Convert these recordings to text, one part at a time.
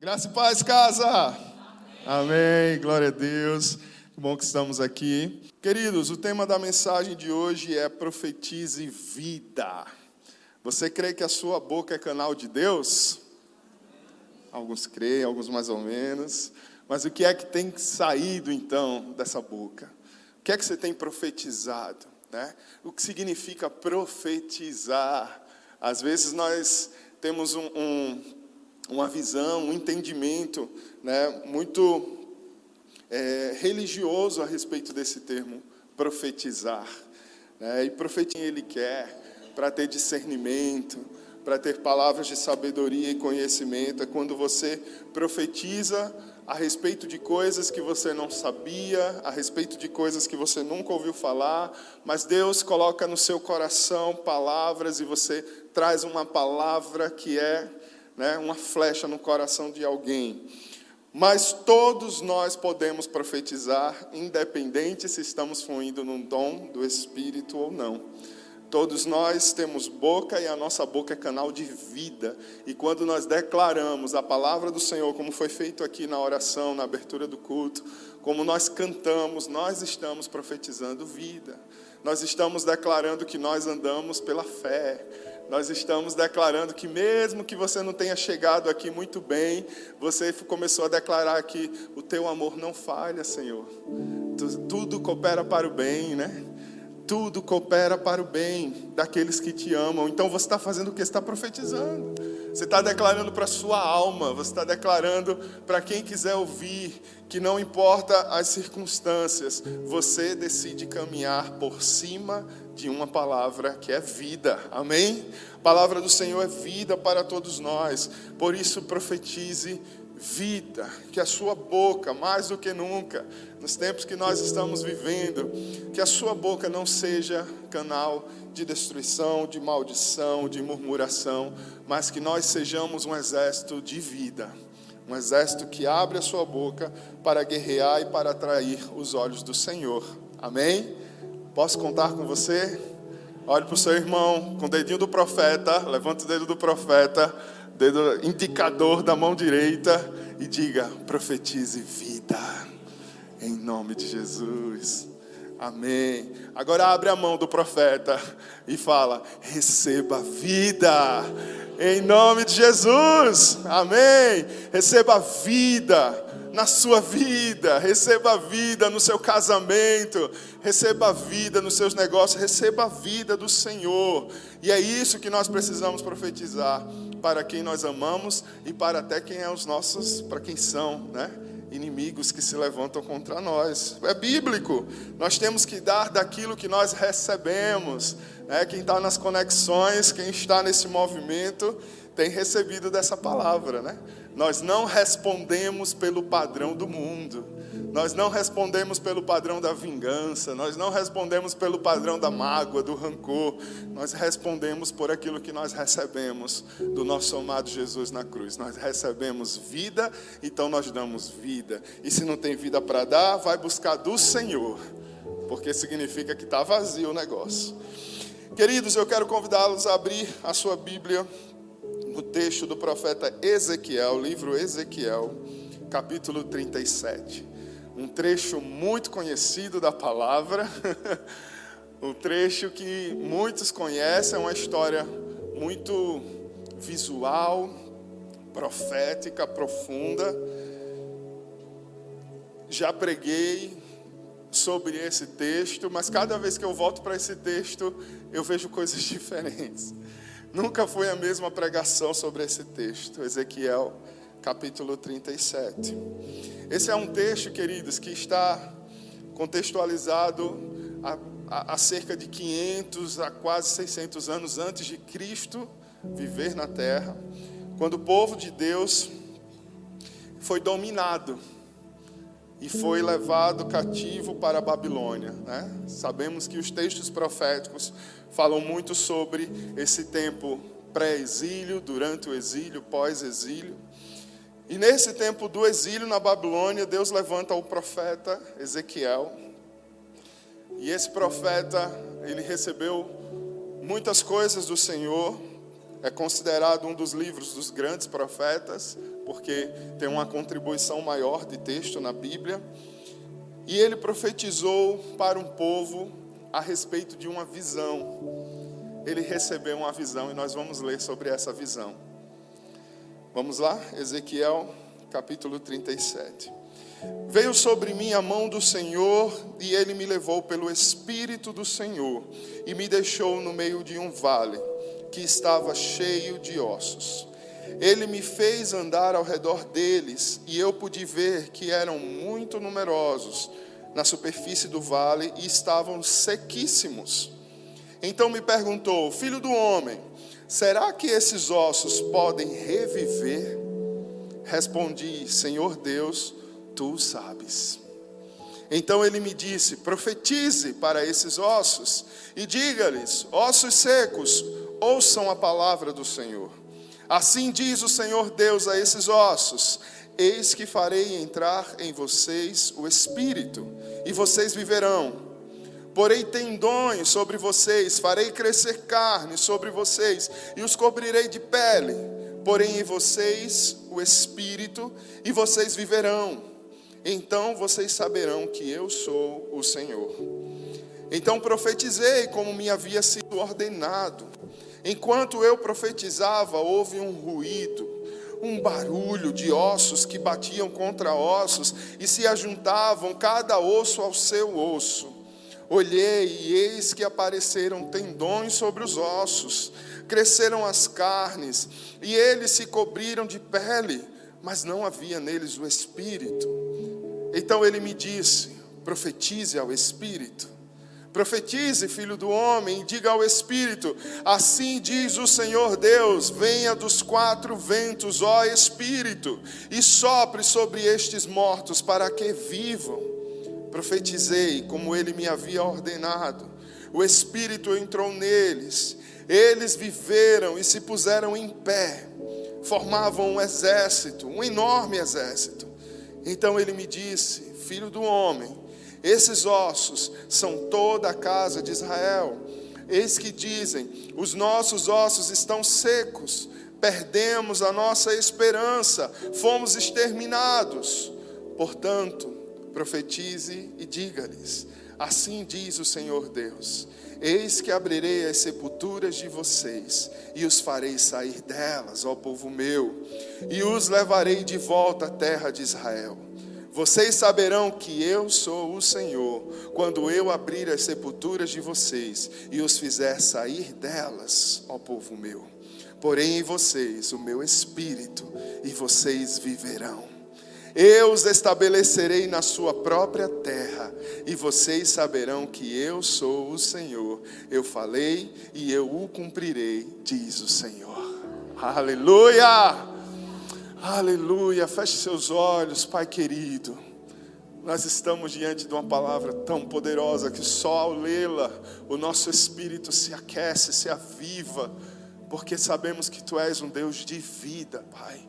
Graça e paz, casa. Amém. Amém. Glória a Deus. Que bom que estamos aqui. Queridos, o tema da mensagem de hoje é profetize vida. Você crê que a sua boca é canal de Deus? Alguns creem, alguns mais ou menos. Mas o que é que tem saído então dessa boca? O que é que você tem profetizado? Né? O que significa profetizar? Às vezes nós temos um, um uma visão, um entendimento né, muito é, religioso a respeito desse termo, profetizar. Né? E profetizar ele quer para ter discernimento, para ter palavras de sabedoria e conhecimento. É quando você profetiza a respeito de coisas que você não sabia, a respeito de coisas que você nunca ouviu falar, mas Deus coloca no seu coração palavras e você traz uma palavra que é né, uma flecha no coração de alguém. Mas todos nós podemos profetizar, independente se estamos fluindo num dom do Espírito ou não. Todos nós temos boca e a nossa boca é canal de vida. E quando nós declaramos a palavra do Senhor, como foi feito aqui na oração, na abertura do culto, como nós cantamos, nós estamos profetizando vida. Nós estamos declarando que nós andamos pela fé nós estamos declarando que, mesmo que você não tenha chegado aqui muito bem, você começou a declarar que o teu amor não falha, Senhor. Tudo coopera para o bem, né? Tudo coopera para o bem daqueles que te amam. Então você está fazendo o que? Está profetizando. Você está declarando para a sua alma, você está declarando para quem quiser ouvir, que não importa as circunstâncias, você decide caminhar por cima de uma palavra que é vida. Amém? A palavra do Senhor é vida para todos nós. Por isso profetize vida, que a sua boca, mais do que nunca, nos tempos que nós estamos vivendo, que a sua boca não seja canal de destruição, de maldição, de murmuração, mas que nós sejamos um exército de vida. Um exército que abre a sua boca para guerrear e para atrair os olhos do Senhor. Amém? Posso contar com você? Olhe para o seu irmão com o dedinho do profeta, levanta o dedo do profeta, dedo indicador da mão direita e diga: profetize vida, em nome de Jesus. Amém. Agora abre a mão do profeta e fala: receba vida, em nome de Jesus. Amém. Receba vida na sua vida, receba vida no seu casamento, receba vida nos seus negócios, receba a vida do Senhor. E é isso que nós precisamos profetizar para quem nós amamos e para até quem é os nossos, para quem são, né? Inimigos que se levantam contra nós. É bíblico. Nós temos que dar daquilo que nós recebemos. Né? Quem está nas conexões, quem está nesse movimento, tem recebido dessa palavra, né? Nós não respondemos pelo padrão do mundo. Nós não respondemos pelo padrão da vingança, nós não respondemos pelo padrão da mágoa, do rancor. Nós respondemos por aquilo que nós recebemos do nosso amado Jesus na cruz. Nós recebemos vida, então nós damos vida. E se não tem vida para dar, vai buscar do Senhor, porque significa que está vazio o negócio. Queridos, eu quero convidá-los a abrir a sua Bíblia no texto do profeta Ezequiel, livro Ezequiel, capítulo 37. Um trecho muito conhecido da palavra, um trecho que muitos conhecem, é uma história muito visual, profética, profunda. Já preguei sobre esse texto, mas cada vez que eu volto para esse texto, eu vejo coisas diferentes. Nunca foi a mesma pregação sobre esse texto, Ezequiel capítulo 37. Esse é um texto, queridos, que está contextualizado a, a, a, cerca de 500 a quase 600 anos antes de Cristo viver na terra, quando o povo de Deus foi dominado e foi levado cativo para a Babilônia. Né? Sabemos que os textos proféticos falam muito sobre esse tempo pré-exílio, durante o exílio, pós-exílio. E nesse tempo do exílio na Babilônia, Deus levanta o profeta Ezequiel. E esse profeta, ele recebeu muitas coisas do Senhor, é considerado um dos livros dos grandes profetas, porque tem uma contribuição maior de texto na Bíblia. E ele profetizou para um povo a respeito de uma visão. Ele recebeu uma visão e nós vamos ler sobre essa visão. Vamos lá? Ezequiel, capítulo 37. Veio sobre mim a mão do Senhor, e ele me levou pelo Espírito do Senhor, e me deixou no meio de um vale que estava cheio de ossos. Ele me fez andar ao redor deles, e eu pude ver que eram muito numerosos na superfície do vale e estavam sequíssimos. Então me perguntou: Filho do homem, será que esses ossos podem reviver? Respondi: Senhor Deus, tu sabes. Então ele me disse: Profetize para esses ossos e diga-lhes: Ossos secos, ouçam a palavra do Senhor. Assim diz o Senhor Deus a esses ossos: Eis que farei entrar em vocês o espírito, e vocês viverão. Porei tendões sobre vocês, farei crescer carne sobre vocês, e os cobrirei de pele. Porém em vocês o espírito, e vocês viverão. Então vocês saberão que eu sou o Senhor. Então profetizei como me havia sido ordenado. Enquanto eu profetizava, houve um ruído, um barulho de ossos que batiam contra ossos e se ajuntavam cada osso ao seu osso. Olhei e eis que apareceram tendões sobre os ossos, cresceram as carnes e eles se cobriram de pele, mas não havia neles o espírito. Então ele me disse: profetize ao espírito. Profetize, filho do homem, e diga ao Espírito: Assim diz o Senhor Deus: Venha dos quatro ventos, ó Espírito, e sopre sobre estes mortos, para que vivam. Profetizei como ele me havia ordenado. O Espírito entrou neles, eles viveram e se puseram em pé, formavam um exército, um enorme exército. Então ele me disse: Filho do homem, esses ossos são toda a casa de Israel. Eis que dizem: os nossos ossos estão secos, perdemos a nossa esperança, fomos exterminados. Portanto, profetize e diga-lhes: Assim diz o Senhor Deus: Eis que abrirei as sepulturas de vocês e os farei sair delas, ó povo meu, e os levarei de volta à terra de Israel vocês saberão que eu sou o Senhor, quando eu abrir as sepulturas de vocês e os fizer sair delas, ó povo meu. Porém em vocês o meu espírito, e vocês viverão. Eu os estabelecerei na sua própria terra, e vocês saberão que eu sou o Senhor. Eu falei e eu o cumprirei, diz o Senhor. Aleluia! Aleluia. Feche seus olhos, Pai querido. Nós estamos diante de uma palavra tão poderosa que só ao lê-la o nosso espírito se aquece, se aviva, porque sabemos que Tu és um Deus de vida, Pai.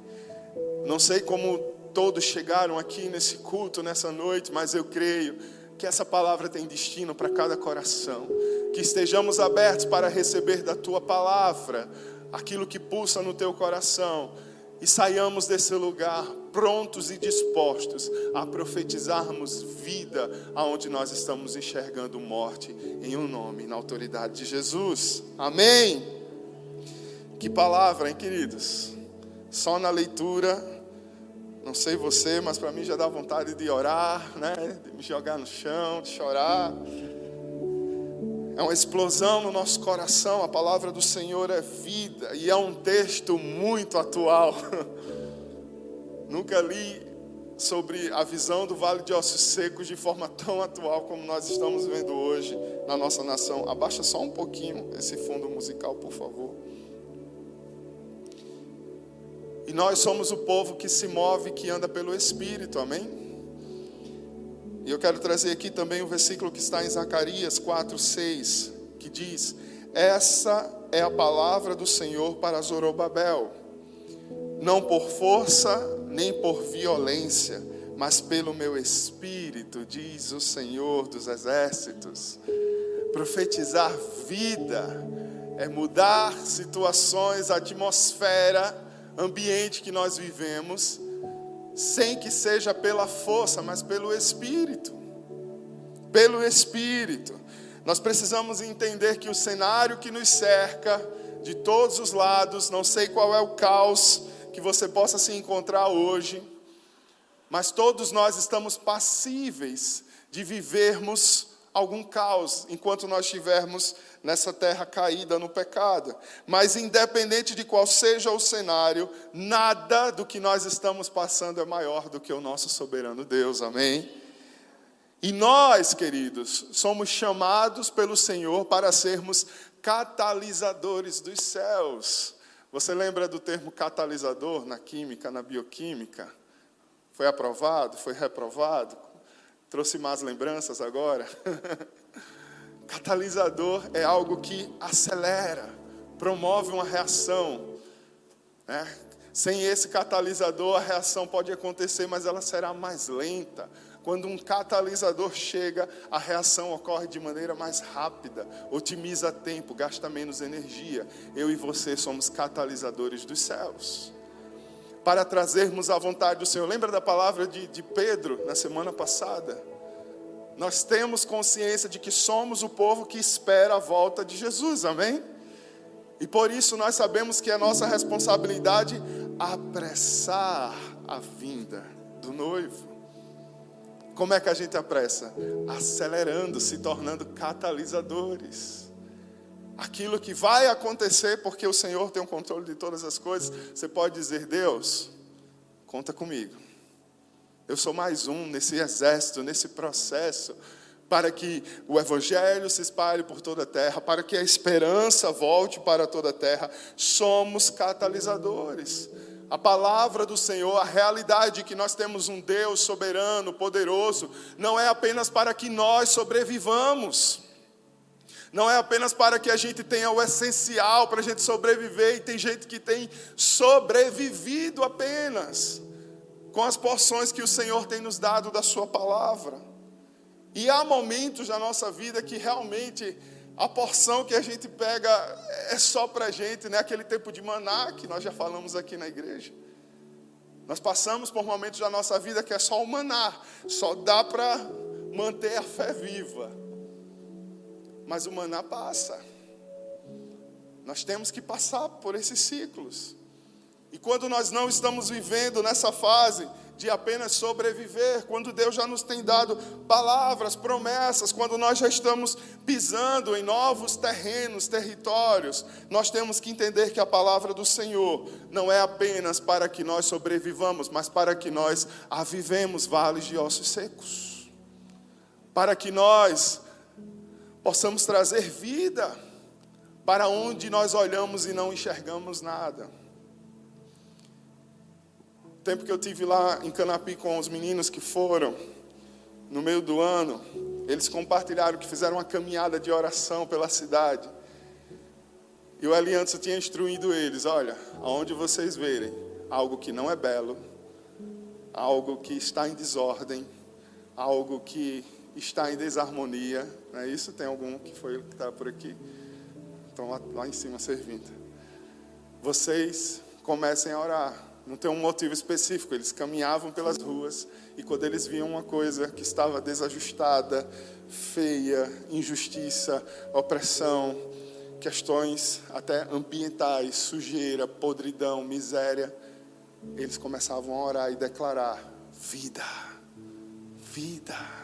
Não sei como todos chegaram aqui nesse culto, nessa noite, mas eu creio que essa palavra tem destino para cada coração. Que estejamos abertos para receber da Tua palavra aquilo que pulsa no Teu coração e saiamos desse lugar prontos e dispostos a profetizarmos vida aonde nós estamos enxergando morte em um nome, na autoridade de Jesus. Amém. Que palavra, hein, queridos? Só na leitura, não sei você, mas para mim já dá vontade de orar, né? De me jogar no chão, de chorar. É uma explosão no nosso coração. A palavra do Senhor é vida e é um texto muito atual. Nunca li sobre a visão do Vale de Ossos Secos de forma tão atual como nós estamos vendo hoje na nossa nação. Abaixa só um pouquinho esse fundo musical, por favor. E nós somos o povo que se move, que anda pelo Espírito, amém? E eu quero trazer aqui também o versículo que está em Zacarias 4, 6, que diz: Essa é a palavra do Senhor para Zorobabel, não por força nem por violência, mas pelo meu espírito, diz o Senhor dos exércitos. Profetizar vida é mudar situações, atmosfera, ambiente que nós vivemos, sem que seja pela força, mas pelo Espírito. Pelo Espírito. Nós precisamos entender que o cenário que nos cerca, de todos os lados, não sei qual é o caos que você possa se encontrar hoje, mas todos nós estamos passíveis de vivermos algum caos enquanto nós estivermos nessa terra caída no pecado. Mas independente de qual seja o cenário, nada do que nós estamos passando é maior do que o nosso soberano Deus. Amém? E nós, queridos, somos chamados pelo Senhor para sermos catalisadores dos céus. Você lembra do termo catalisador na química, na bioquímica? Foi aprovado? Foi reprovado? Trouxe mais lembranças agora? Catalisador é algo que acelera, promove uma reação. Né? Sem esse catalisador, a reação pode acontecer, mas ela será mais lenta, quando um catalisador chega, a reação ocorre de maneira mais rápida, otimiza tempo, gasta menos energia. Eu e você somos catalisadores dos céus. Para trazermos a vontade do Senhor. Lembra da palavra de, de Pedro na semana passada? Nós temos consciência de que somos o povo que espera a volta de Jesus, amém? E por isso nós sabemos que é nossa responsabilidade apressar a vinda do noivo. Como é que a gente apressa? Acelerando, se tornando catalisadores. Aquilo que vai acontecer, porque o Senhor tem o controle de todas as coisas, você pode dizer: Deus, conta comigo. Eu sou mais um nesse exército, nesse processo, para que o Evangelho se espalhe por toda a terra, para que a esperança volte para toda a terra. Somos catalisadores a palavra do Senhor, a realidade que nós temos um Deus soberano, poderoso, não é apenas para que nós sobrevivamos, não é apenas para que a gente tenha o essencial para a gente sobreviver, e tem gente que tem sobrevivido apenas com as porções que o Senhor tem nos dado da Sua palavra. E há momentos na nossa vida que realmente a porção que a gente pega é só para a gente, né? aquele tempo de maná que nós já falamos aqui na igreja. Nós passamos por momentos da nossa vida que é só o maná, só dá para manter a fé viva. Mas o maná passa. Nós temos que passar por esses ciclos. E quando nós não estamos vivendo nessa fase, de apenas sobreviver, quando Deus já nos tem dado palavras, promessas, quando nós já estamos pisando em novos terrenos, territórios, nós temos que entender que a palavra do Senhor não é apenas para que nós sobrevivamos, mas para que nós avivemos vales de ossos secos, para que nós possamos trazer vida para onde nós olhamos e não enxergamos nada tempo que eu tive lá em Canapi com os meninos que foram, no meio do ano, eles compartilharam que fizeram uma caminhada de oração pela cidade. E o Eli antes tinha instruído eles: olha, aonde vocês verem algo que não é belo, algo que está em desordem, algo que está em desarmonia, não é isso? Tem algum que foi que está por aqui? Estão lá, lá em cima servindo. Vocês comecem a orar não tem um motivo específico. Eles caminhavam pelas ruas e quando eles viam uma coisa que estava desajustada, feia, injustiça, opressão, questões até ambientais, sujeira, podridão, miséria, eles começavam a orar e declarar: vida, vida.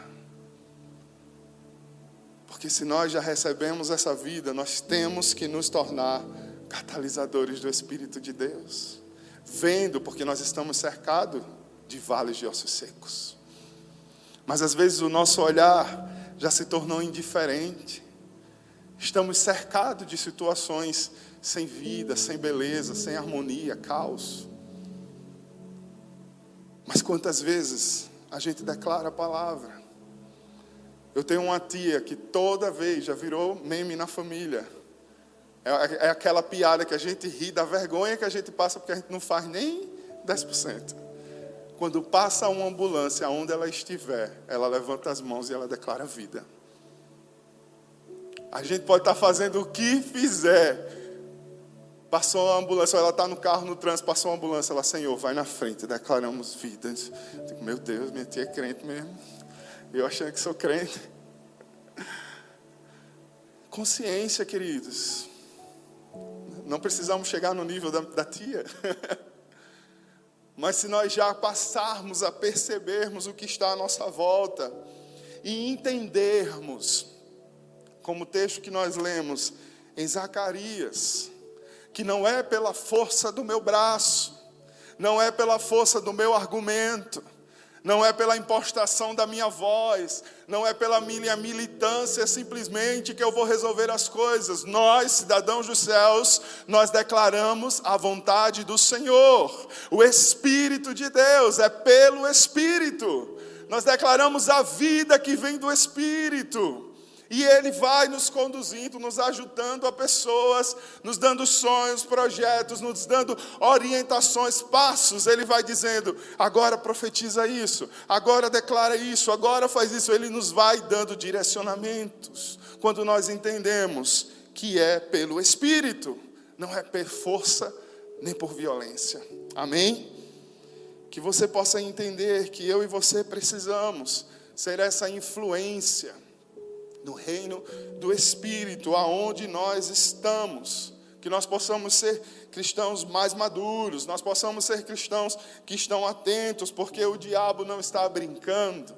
Porque se nós já recebemos essa vida, nós temos que nos tornar catalisadores do Espírito de Deus vendo, porque nós estamos cercados de vales de ossos secos. Mas às vezes o nosso olhar já se tornou indiferente. Estamos cercados de situações sem vida, sem beleza, sem harmonia, caos. Mas quantas vezes a gente declara a palavra? Eu tenho uma tia que toda vez já virou meme na família. É, é aquela piada que a gente ri da vergonha que a gente passa porque a gente não faz nem 10%. Quando passa uma ambulância aonde ela estiver, ela levanta as mãos e ela declara vida. A gente pode estar fazendo o que fizer. Passou uma ambulância, ela está no carro, no trânsito, passou uma ambulância, ela, Senhor, vai na frente, declaramos vidas. Digo, meu Deus, minha tia é crente mesmo. Eu achando que sou crente. Consciência, queridos. Não precisamos chegar no nível da, da tia. Mas se nós já passarmos a percebermos o que está à nossa volta e entendermos, como o texto que nós lemos em Zacarias, que não é pela força do meu braço, não é pela força do meu argumento, não é pela impostação da minha voz, não é pela minha militância simplesmente que eu vou resolver as coisas. Nós, cidadãos dos céus, nós declaramos a vontade do Senhor. O Espírito de Deus é pelo Espírito. Nós declaramos a vida que vem do Espírito. E Ele vai nos conduzindo, nos ajudando a pessoas, nos dando sonhos, projetos, nos dando orientações, passos. Ele vai dizendo: agora profetiza isso, agora declara isso, agora faz isso. Ele nos vai dando direcionamentos. Quando nós entendemos que é pelo Espírito, não é por força nem por violência. Amém? Que você possa entender que eu e você precisamos ser essa influência no reino do Espírito, aonde nós estamos. Que nós possamos ser cristãos mais maduros, nós possamos ser cristãos que estão atentos, porque o diabo não está brincando.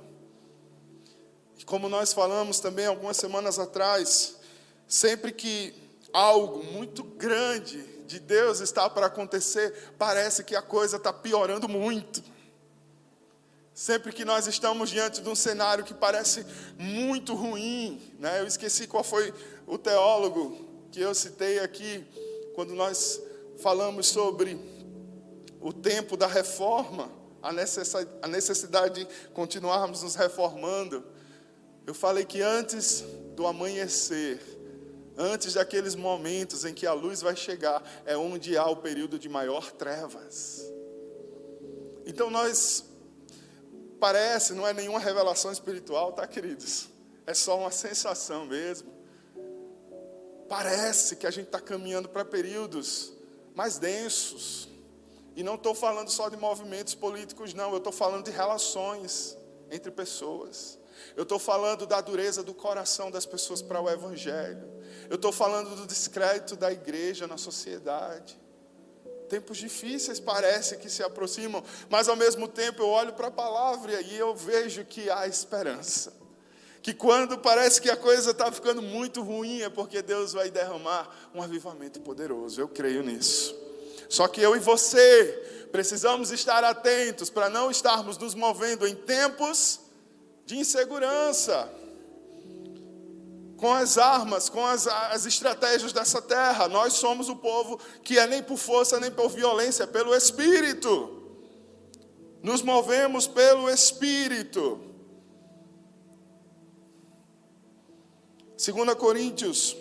E como nós falamos também algumas semanas atrás, sempre que algo muito grande de Deus está para acontecer, parece que a coisa está piorando muito. Sempre que nós estamos diante de um cenário que parece muito ruim, né? eu esqueci qual foi o teólogo que eu citei aqui, quando nós falamos sobre o tempo da reforma, a necessidade de continuarmos nos reformando. Eu falei que antes do amanhecer, antes daqueles momentos em que a luz vai chegar, é onde há o período de maior trevas. Então nós Parece, não é nenhuma revelação espiritual, tá, queridos? É só uma sensação mesmo. Parece que a gente está caminhando para períodos mais densos. E não estou falando só de movimentos políticos, não. Eu estou falando de relações entre pessoas. Eu estou falando da dureza do coração das pessoas para o Evangelho. Eu estou falando do descrédito da igreja na sociedade. Tempos difíceis parece que se aproximam, mas ao mesmo tempo eu olho para a palavra e eu vejo que há esperança. Que quando parece que a coisa está ficando muito ruim, é porque Deus vai derramar um avivamento poderoso. Eu creio nisso. Só que eu e você precisamos estar atentos para não estarmos nos movendo em tempos de insegurança com as armas, com as, as estratégias dessa terra. Nós somos o povo que é nem por força nem por violência, é pelo Espírito. Nos movemos pelo Espírito. 2 Coríntios,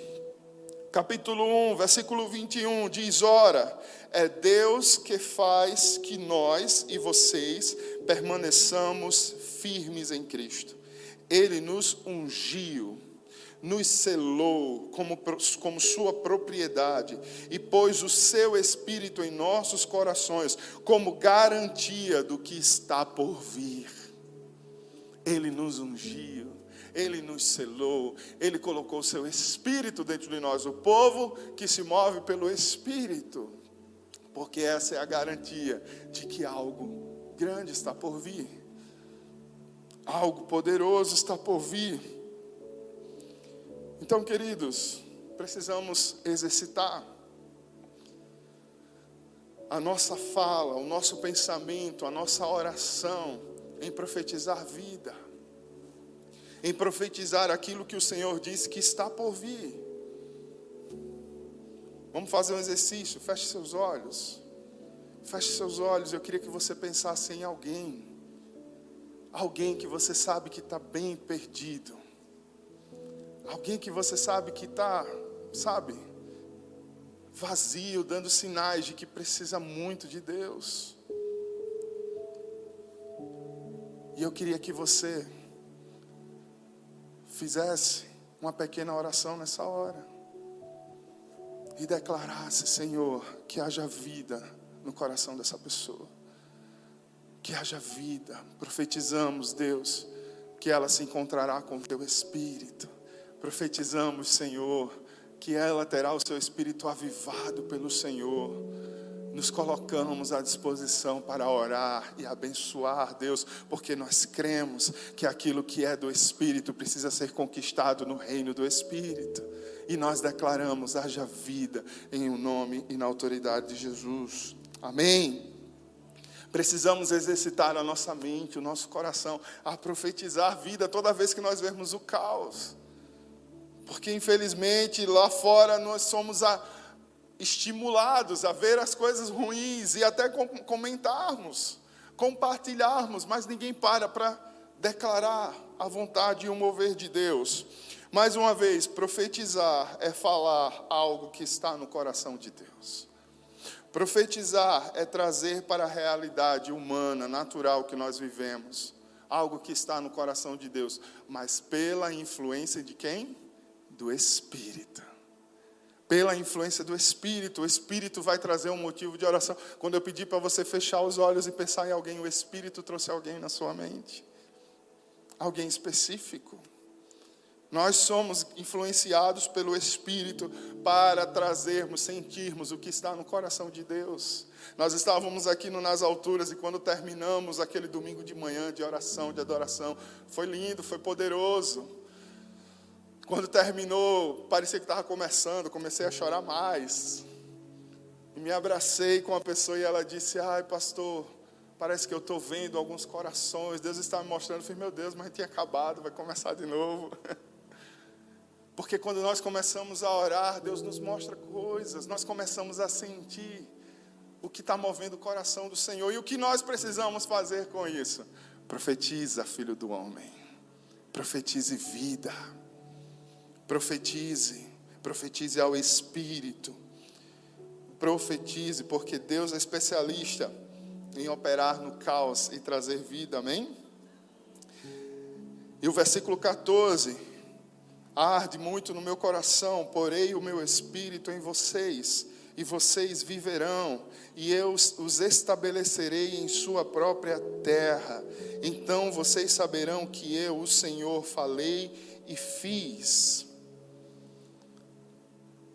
capítulo 1, versículo 21, diz: Ora, é Deus que faz que nós e vocês permaneçamos firmes em Cristo. Ele nos ungiu nos selou como, como sua propriedade e pôs o seu Espírito em nossos corações como garantia do que está por vir. Ele nos ungiu, ele nos selou, ele colocou o seu Espírito dentro de nós, o povo que se move pelo Espírito, porque essa é a garantia de que algo grande está por vir, algo poderoso está por vir. Então, queridos, precisamos exercitar a nossa fala, o nosso pensamento, a nossa oração em profetizar vida, em profetizar aquilo que o Senhor disse que está por vir. Vamos fazer um exercício, feche seus olhos. Feche seus olhos, eu queria que você pensasse em alguém. Alguém que você sabe que está bem perdido Alguém que você sabe que está, sabe, vazio, dando sinais de que precisa muito de Deus. E eu queria que você fizesse uma pequena oração nessa hora e declarasse, Senhor, que haja vida no coração dessa pessoa. Que haja vida. Profetizamos, Deus, que ela se encontrará com o teu espírito. Profetizamos, Senhor, que ela terá o seu espírito avivado pelo Senhor nos colocamos à disposição para orar e abençoar Deus, porque nós cremos que aquilo que é do Espírito precisa ser conquistado no reino do Espírito. E nós declaramos: haja vida em o um nome e na autoridade de Jesus. Amém. Precisamos exercitar a nossa mente, o nosso coração, a profetizar vida toda vez que nós vemos o caos. Porque infelizmente lá fora nós somos a estimulados a ver as coisas ruins e até comentarmos, compartilharmos, mas ninguém para para declarar a vontade e o mover de Deus. Mais uma vez, profetizar é falar algo que está no coração de Deus. Profetizar é trazer para a realidade humana, natural que nós vivemos, algo que está no coração de Deus, mas pela influência de quem? Do Espírito pela influência do Espírito. O Espírito vai trazer um motivo de oração. Quando eu pedi para você fechar os olhos e pensar em alguém, o Espírito trouxe alguém na sua mente. Alguém específico. Nós somos influenciados pelo Espírito para trazermos, sentirmos o que está no coração de Deus. Nós estávamos aqui no Nas Alturas e quando terminamos aquele domingo de manhã de oração, de adoração, foi lindo, foi poderoso. Quando terminou, parecia que estava começando, comecei a chorar mais. E me abracei com a pessoa e ela disse: Ai, pastor, parece que eu estou vendo alguns corações. Deus está me mostrando. Eu falei: Meu Deus, mas tinha acabado, vai começar de novo. Porque quando nós começamos a orar, Deus nos mostra coisas, nós começamos a sentir o que está movendo o coração do Senhor. E o que nós precisamos fazer com isso? Profetiza, filho do homem. Profetize vida. Profetize, profetize ao Espírito. Profetize, porque Deus é especialista em operar no caos e trazer vida, amém? E o versículo 14: Arde muito no meu coração, porei o meu espírito em vocês, e vocês viverão, e eu os estabelecerei em sua própria terra. Então vocês saberão que eu, o Senhor, falei e fiz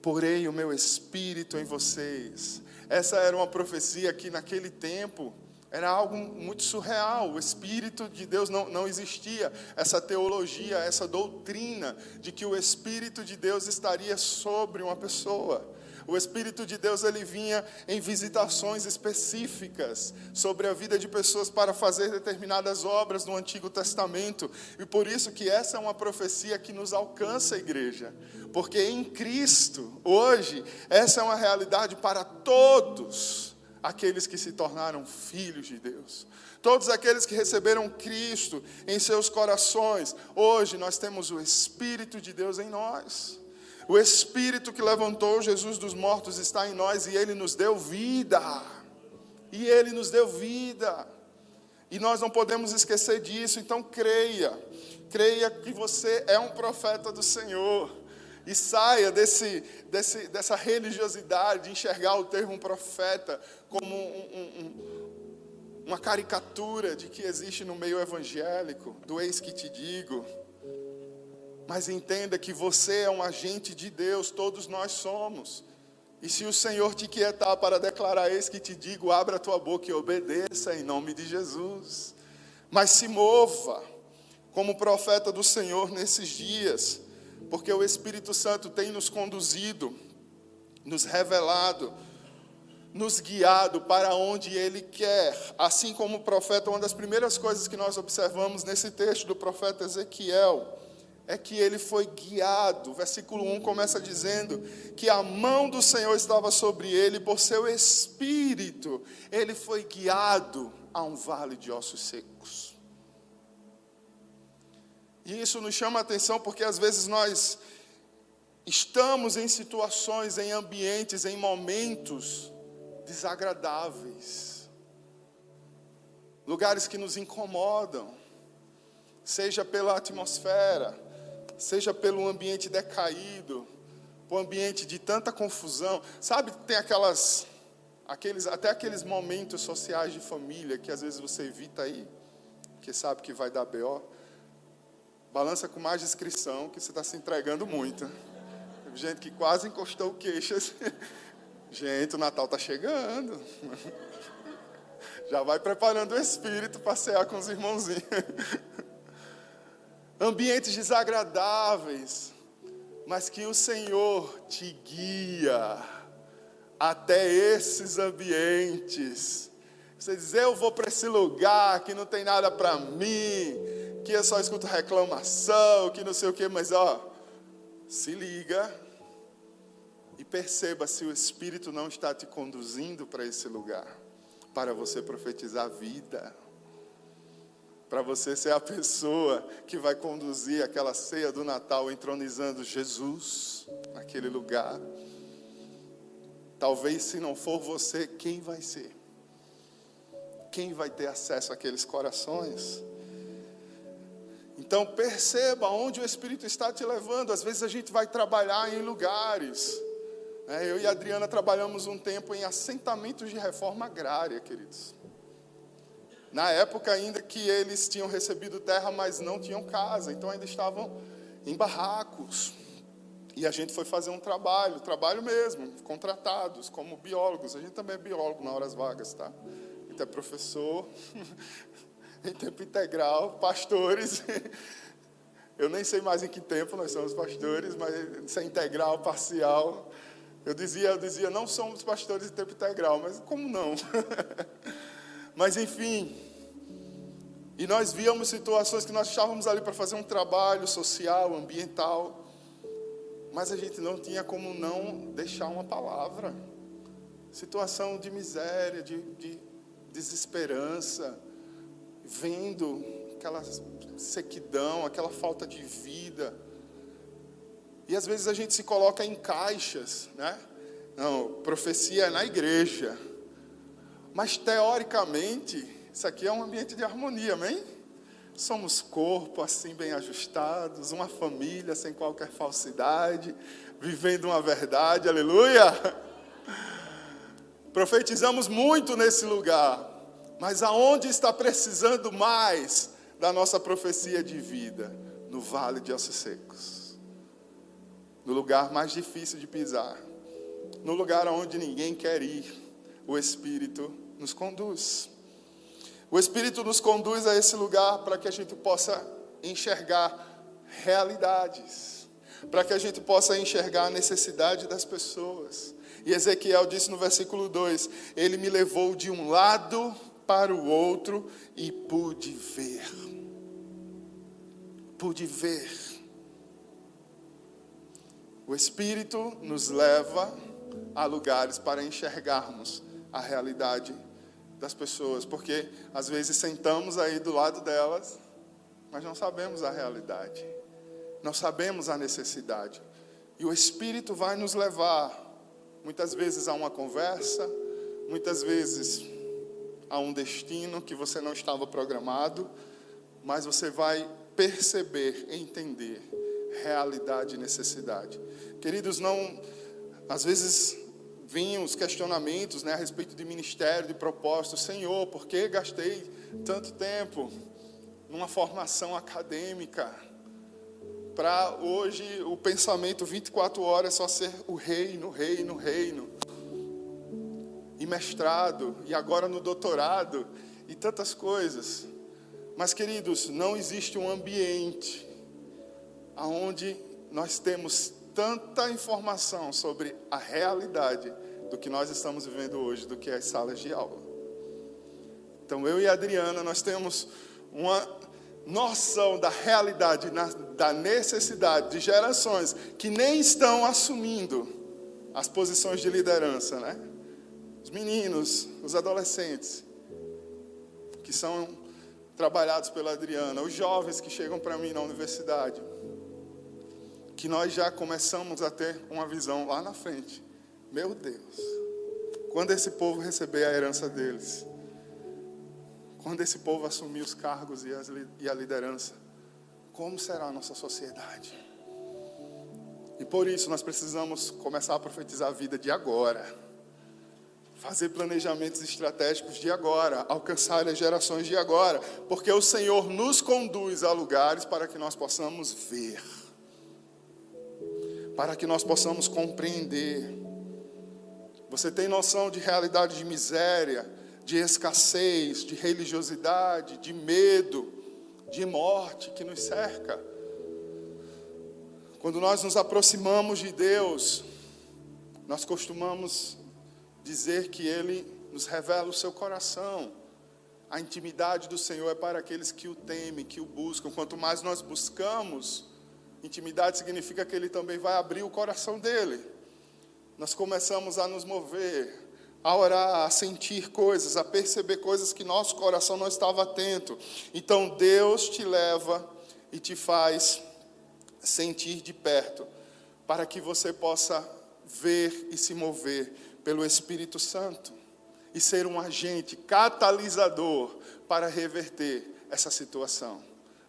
porei o meu espírito em vocês. Essa era uma profecia que naquele tempo era algo muito surreal. O Espírito de Deus não, não existia. Essa teologia, essa doutrina de que o Espírito de Deus estaria sobre uma pessoa. O Espírito de Deus ele vinha em visitações específicas sobre a vida de pessoas para fazer determinadas obras no Antigo Testamento. E por isso que essa é uma profecia que nos alcança a igreja. Porque em Cristo, hoje, essa é uma realidade para todos aqueles que se tornaram filhos de Deus. Todos aqueles que receberam Cristo em seus corações, hoje nós temos o Espírito de Deus em nós. O Espírito que levantou Jesus dos mortos está em nós e ele nos deu vida. E ele nos deu vida. E nós não podemos esquecer disso, então creia. Creia que você é um profeta do Senhor. E saia desse, desse, dessa religiosidade de enxergar o termo profeta como um, um, uma caricatura de que existe no meio evangélico, do eis que te digo. Mas entenda que você é um agente de Deus, todos nós somos. E se o Senhor te quietar para declarar eis que te digo, abra a tua boca e obedeça em nome de Jesus. Mas se mova como profeta do Senhor nesses dias, porque o Espírito Santo tem nos conduzido, nos revelado, nos guiado para onde Ele quer. Assim como o profeta, uma das primeiras coisas que nós observamos nesse texto do profeta Ezequiel é que ele foi guiado. Versículo 1 começa dizendo que a mão do Senhor estava sobre ele, por seu espírito, ele foi guiado a um vale de ossos secos. E isso nos chama a atenção porque às vezes nós estamos em situações, em ambientes, em momentos desagradáveis, lugares que nos incomodam, seja pela atmosfera, seja pelo ambiente decaído, um ambiente de tanta confusão. Sabe, tem aquelas, aqueles, até aqueles momentos sociais de família que às vezes você evita aí, que sabe que vai dar BO. Balança com mais descrição, que você está se entregando muito. Gente que quase encostou queixas. Gente, o Natal está chegando. Já vai preparando o espírito para cear com os irmãozinhos. Ambientes desagradáveis, mas que o Senhor te guia até esses ambientes. Você diz, eu vou para esse lugar que não tem nada para mim, que eu só escuto reclamação, que não sei o que, mas ó, se liga e perceba se o Espírito não está te conduzindo para esse lugar para você profetizar vida, para você ser a pessoa que vai conduzir aquela ceia do Natal entronizando Jesus naquele lugar. Talvez se não for você, quem vai ser? Quem vai ter acesso àqueles corações? Então perceba onde o Espírito está te levando. Às vezes a gente vai trabalhar em lugares é, eu e a Adriana trabalhamos um tempo em assentamentos de reforma agrária, queridos. Na época ainda que eles tinham recebido terra, mas não tinham casa, então ainda estavam em barracos. E a gente foi fazer um trabalho, trabalho mesmo, contratados como biólogos. A gente também é biólogo na horas vagas, tá? A gente é professor, em tempo integral, pastores. Eu nem sei mais em que tempo nós somos pastores, mas se é integral, parcial. Eu dizia, eu dizia, não somos pastores de tempo integral, mas como não? mas enfim, e nós víamos situações que nós estávamos ali para fazer um trabalho social, ambiental, mas a gente não tinha como não deixar uma palavra. Situação de miséria, de, de desesperança, vendo aquela sequidão, aquela falta de vida. E às vezes a gente se coloca em caixas, né? Não, profecia é na igreja. Mas teoricamente, isso aqui é um ambiente de harmonia, amém? Somos corpo assim bem ajustados, uma família sem qualquer falsidade, vivendo uma verdade, aleluia! Profetizamos muito nesse lugar, mas aonde está precisando mais da nossa profecia de vida? No vale de ossos secos no lugar mais difícil de pisar, no lugar onde ninguém quer ir, o Espírito nos conduz. O Espírito nos conduz a esse lugar para que a gente possa enxergar realidades, para que a gente possa enxergar a necessidade das pessoas. E Ezequiel disse no versículo 2: Ele me levou de um lado para o outro e pude ver. Pude ver o Espírito nos leva a lugares para enxergarmos a realidade das pessoas, porque às vezes sentamos aí do lado delas, mas não sabemos a realidade, não sabemos a necessidade. E o Espírito vai nos levar, muitas vezes, a uma conversa, muitas vezes a um destino que você não estava programado, mas você vai perceber, entender realidade e necessidade. Queridos, não, às vezes vinham os questionamentos né, a respeito de ministério, de propósito. Senhor, por que gastei tanto tempo numa formação acadêmica? Para hoje o pensamento 24 horas é só ser o reino, reino, reino. E mestrado, e agora no doutorado, e tantas coisas. Mas, queridos, não existe um ambiente aonde nós temos tanta informação sobre a realidade do que nós estamos vivendo hoje, do que as salas de aula. Então, eu e a Adriana, nós temos uma noção da realidade, da necessidade de gerações que nem estão assumindo as posições de liderança, né? Os meninos, os adolescentes, que são trabalhados pela Adriana, os jovens que chegam para mim na universidade que nós já começamos a ter uma visão lá na frente. Meu Deus, quando esse povo receber a herança deles, quando esse povo assumir os cargos e, a liderança, como será a nossa sociedade? E por isso nós precisamos começar a profetizar a vida de agora. Fazer planejamentos estratégicos de agora, alcançar as gerações de agora, porque o Senhor nos conduz a lugares para que nós possamos ver, para que nós possamos compreender. Você tem noção de realidade de miséria, de escassez, de religiosidade, de medo, de morte que nos cerca? Quando nós nos aproximamos de Deus, nós costumamos dizer que Ele nos revela o seu coração. A intimidade do Senhor é para aqueles que o temem, que o buscam. Quanto mais nós buscamos, intimidade significa que Ele também vai abrir o coração dele. Nós começamos a nos mover, a orar, a sentir coisas, a perceber coisas que nosso coração não estava atento. Então Deus te leva e te faz sentir de perto, para que você possa ver e se mover pelo Espírito Santo e ser um agente catalisador para reverter essa situação.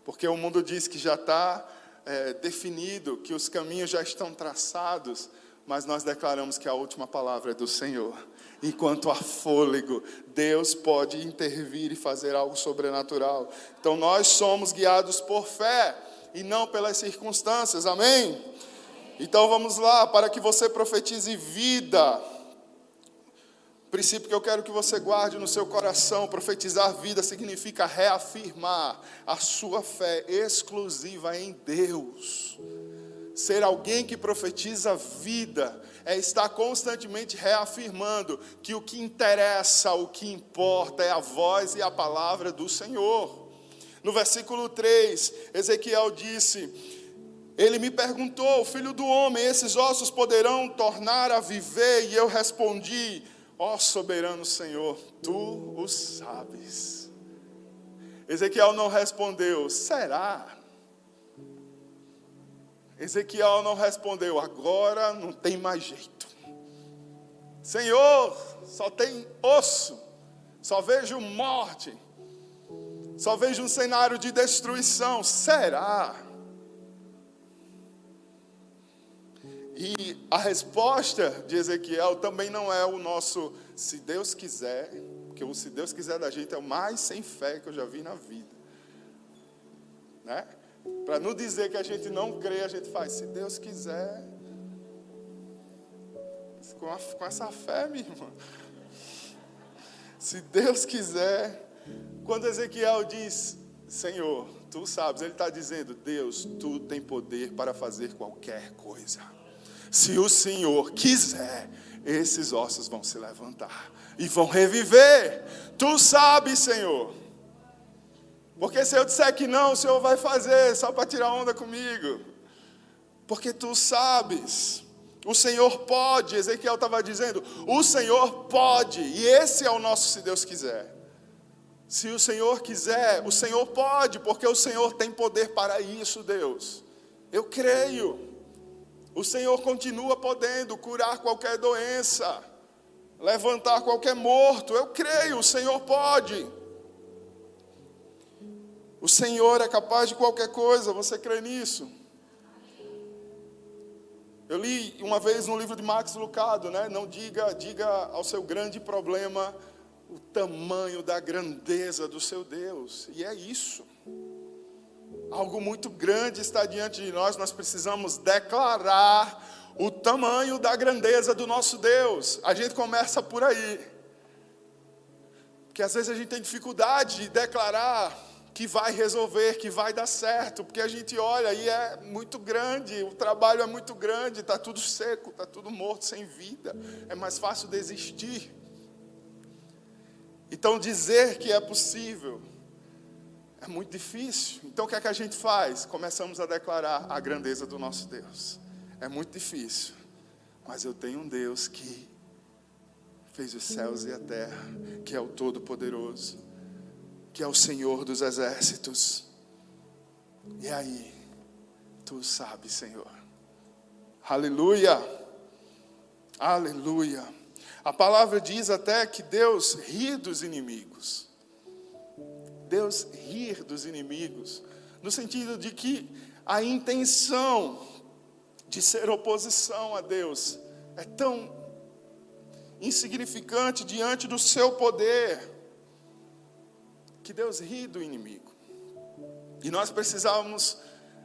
Porque o mundo diz que já está é, definido, que os caminhos já estão traçados, mas nós declaramos que a última palavra é do Senhor. Enquanto há fôlego, Deus pode intervir e fazer algo sobrenatural. Então nós somos guiados por fé e não pelas circunstâncias, amém? Então vamos lá, para que você profetize vida. Princípio que eu quero que você guarde no seu coração: profetizar vida significa reafirmar a sua fé exclusiva em Deus. Ser alguém que profetiza vida é estar constantemente reafirmando que o que interessa, o que importa é a voz e a palavra do Senhor. No versículo 3, Ezequiel disse: Ele me perguntou, filho do homem, esses ossos poderão tornar a viver? E eu respondi: Ó oh, soberano Senhor, tu o sabes. Ezequiel não respondeu: Será? Ezequiel não respondeu: Agora não tem mais jeito. Senhor, só tem osso, só vejo morte. Só vejo um cenário de destruição. Será? E a resposta de Ezequiel também não é o nosso se Deus quiser, porque o se Deus quiser da gente é o mais sem fé que eu já vi na vida. Né? Para não dizer que a gente não crê, a gente faz, se Deus quiser. Com, a, com essa fé, minha irmã. Se Deus quiser. Quando Ezequiel diz, Senhor, tu sabes, ele está dizendo, Deus, tu tem poder para fazer qualquer coisa. Se o Senhor quiser, esses ossos vão se levantar e vão reviver. Tu sabes, Senhor. Porque se eu disser que não, o Senhor vai fazer só para tirar onda comigo. Porque tu sabes. O Senhor pode, Ezequiel estava dizendo, o Senhor pode, e esse é o nosso se Deus quiser. Se o Senhor quiser, o Senhor pode, porque o Senhor tem poder para isso, Deus. Eu creio. O Senhor continua podendo curar qualquer doença, levantar qualquer morto. Eu creio, o Senhor pode. O Senhor é capaz de qualquer coisa, você crê nisso? Eu li uma vez no livro de Max Lucado, né? Não diga, diga ao seu grande problema o tamanho da grandeza do seu Deus. E é isso. Algo muito grande está diante de nós, nós precisamos declarar o tamanho da grandeza do nosso Deus. A gente começa por aí. Porque às vezes a gente tem dificuldade de declarar que vai resolver, que vai dar certo, porque a gente olha e é muito grande, o trabalho é muito grande, está tudo seco, está tudo morto, sem vida. É mais fácil desistir. Então, dizer que é possível é muito difícil. Então, o que é que a gente faz? Começamos a declarar a grandeza do nosso Deus. É muito difícil, mas eu tenho um Deus que fez os céus e a terra, que é o Todo-Poderoso, que é o Senhor dos exércitos. E aí, tu sabes, Senhor. Aleluia! Aleluia! A palavra diz até que Deus ri dos inimigos. Deus rir dos inimigos, no sentido de que a intenção de ser oposição a Deus é tão insignificante diante do seu poder que Deus ri do inimigo. E nós precisamos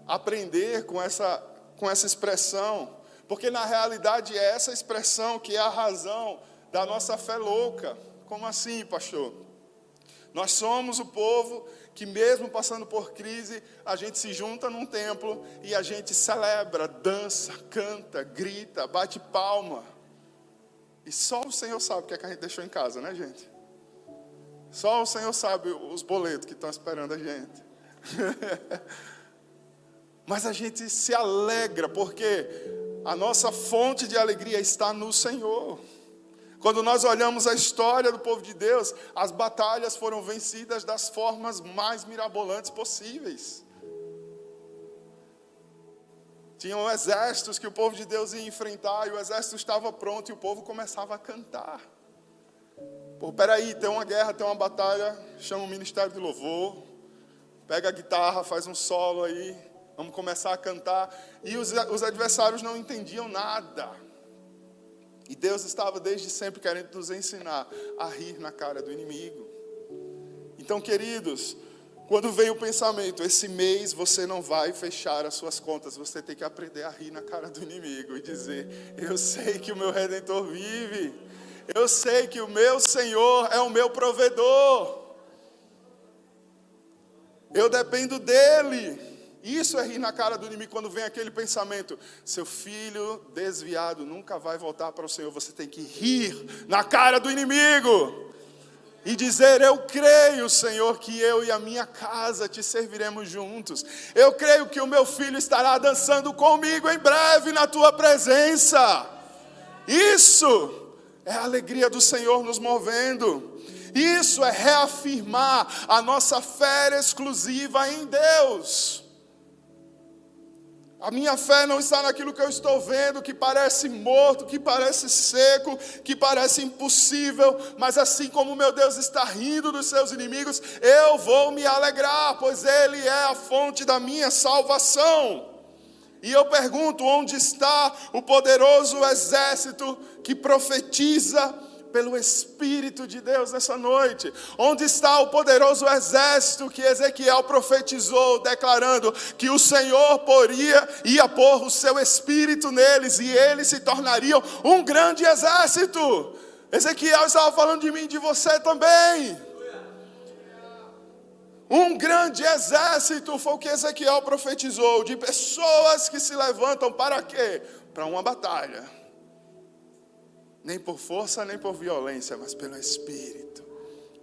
aprender com essa, com essa expressão, porque na realidade é essa expressão que é a razão da nossa fé louca. Como assim, pastor? Nós somos o povo que, mesmo passando por crise, a gente se junta num templo e a gente celebra, dança, canta, grita, bate palma. E só o Senhor sabe o que, é que a gente deixou em casa, né, gente? Só o Senhor sabe os boletos que estão esperando a gente. Mas a gente se alegra porque a nossa fonte de alegria está no Senhor. Quando nós olhamos a história do povo de Deus, as batalhas foram vencidas das formas mais mirabolantes possíveis. Tinham exércitos que o povo de Deus ia enfrentar, e o exército estava pronto, e o povo começava a cantar. Pô, peraí, tem uma guerra, tem uma batalha, chama o ministério de louvor, pega a guitarra, faz um solo aí, vamos começar a cantar. E os, os adversários não entendiam nada. E Deus estava desde sempre querendo nos ensinar a rir na cara do inimigo. Então, queridos, quando vem o pensamento, esse mês você não vai fechar as suas contas, você tem que aprender a rir na cara do inimigo e dizer: Eu sei que o meu redentor vive. Eu sei que o meu Senhor é o meu provedor. Eu dependo dele. Isso é rir na cara do inimigo quando vem aquele pensamento: seu filho desviado nunca vai voltar para o Senhor. Você tem que rir na cara do inimigo e dizer: Eu creio, Senhor, que eu e a minha casa te serviremos juntos. Eu creio que o meu filho estará dançando comigo em breve na tua presença. Isso é a alegria do Senhor nos movendo. Isso é reafirmar a nossa fé exclusiva em Deus. A minha fé não está naquilo que eu estou vendo, que parece morto, que parece seco, que parece impossível, mas assim como meu Deus está rindo dos seus inimigos, eu vou me alegrar, pois Ele é a fonte da minha salvação. E eu pergunto: onde está o poderoso exército que profetiza pelo Espírito de Deus nessa noite? Onde está o poderoso exército que Ezequiel profetizou, declarando que o Senhor poria, ia pôr o seu Espírito neles e eles se tornariam um grande exército? Ezequiel estava falando de mim e de você também. Um grande exército foi o que Ezequiel profetizou, de pessoas que se levantam para quê? Para uma batalha. Nem por força, nem por violência, mas pelo Espírito,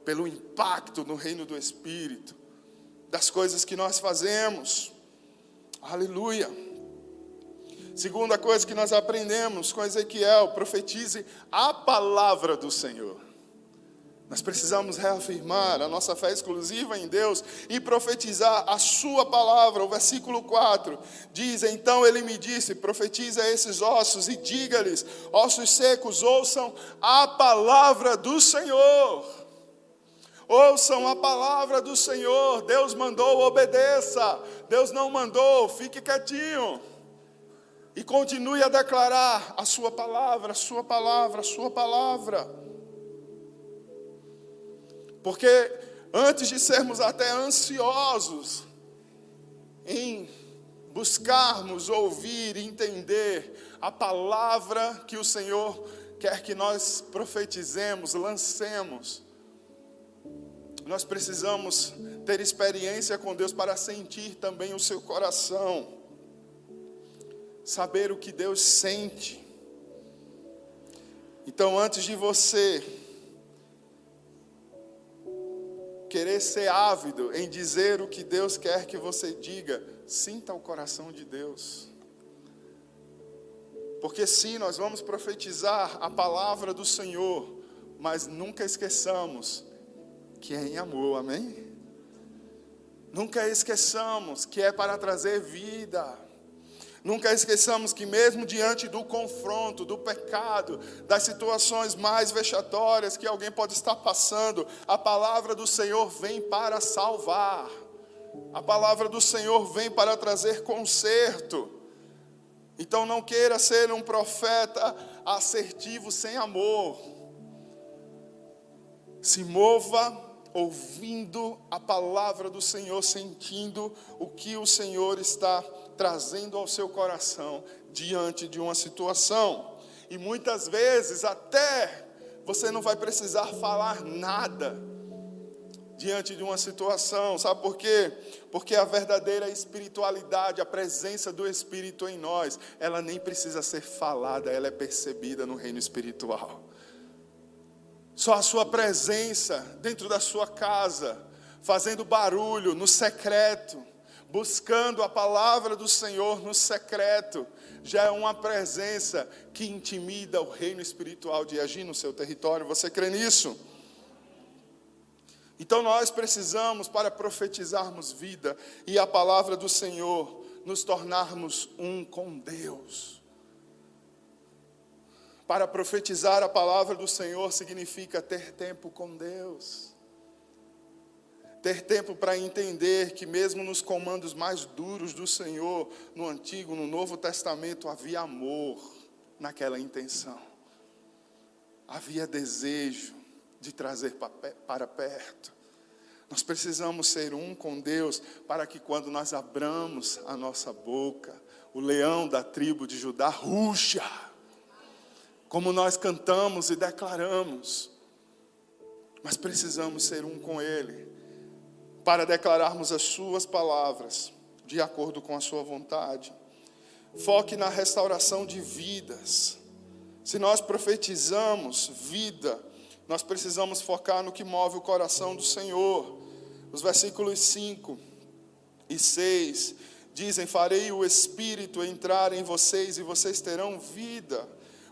pelo impacto no reino do Espírito, das coisas que nós fazemos. Aleluia. Segunda coisa que nós aprendemos com Ezequiel, profetize a palavra do Senhor. Nós precisamos reafirmar a nossa fé exclusiva em Deus e profetizar a Sua palavra. O versículo 4 diz: Então ele me disse: Profetiza a esses ossos e diga-lhes, ossos secos, ouçam a palavra do Senhor. Ouçam a palavra do Senhor. Deus mandou, obedeça. Deus não mandou, fique quietinho. E continue a declarar a Sua palavra, a Sua palavra, a Sua palavra. Porque antes de sermos até ansiosos em buscarmos ouvir, entender a palavra que o Senhor quer que nós profetizemos, lancemos, nós precisamos ter experiência com Deus para sentir também o seu coração, saber o que Deus sente. Então, antes de você querer ser ávido em dizer o que Deus quer que você diga, sinta o coração de Deus. Porque sim, nós vamos profetizar a palavra do Senhor, mas nunca esqueçamos que é em amor, amém? Nunca esqueçamos que é para trazer vida. Nunca esqueçamos que, mesmo diante do confronto, do pecado, das situações mais vexatórias que alguém pode estar passando, a palavra do Senhor vem para salvar, a palavra do Senhor vem para trazer conserto. Então não queira ser um profeta assertivo sem amor. Se mova ouvindo a palavra do Senhor, sentindo o que o Senhor está trazendo ao seu coração diante de uma situação. E muitas vezes até você não vai precisar falar nada diante de uma situação, sabe por quê? Porque a verdadeira espiritualidade, a presença do Espírito em nós, ela nem precisa ser falada, ela é percebida no reino espiritual. Só a sua presença dentro da sua casa, fazendo barulho no secreto, buscando a palavra do Senhor no secreto, já é uma presença que intimida o reino espiritual de agir no seu território. Você crê nisso? Então nós precisamos, para profetizarmos vida e a palavra do Senhor, nos tornarmos um com Deus. Para profetizar a palavra do Senhor significa ter tempo com Deus. Ter tempo para entender que, mesmo nos comandos mais duros do Senhor, no Antigo, no Novo Testamento, havia amor naquela intenção, havia desejo, de trazer para perto. Nós precisamos ser um com Deus para que quando nós abramos a nossa boca, o leão da tribo de Judá ruja, como nós cantamos e declaramos. Mas precisamos ser um com Ele, para declararmos as Suas palavras, de acordo com a Sua vontade. Foque na restauração de vidas. Se nós profetizamos vida, nós precisamos focar no que move o coração do Senhor. Os versículos 5 e 6 dizem: Farei o Espírito entrar em vocês e vocês terão vida.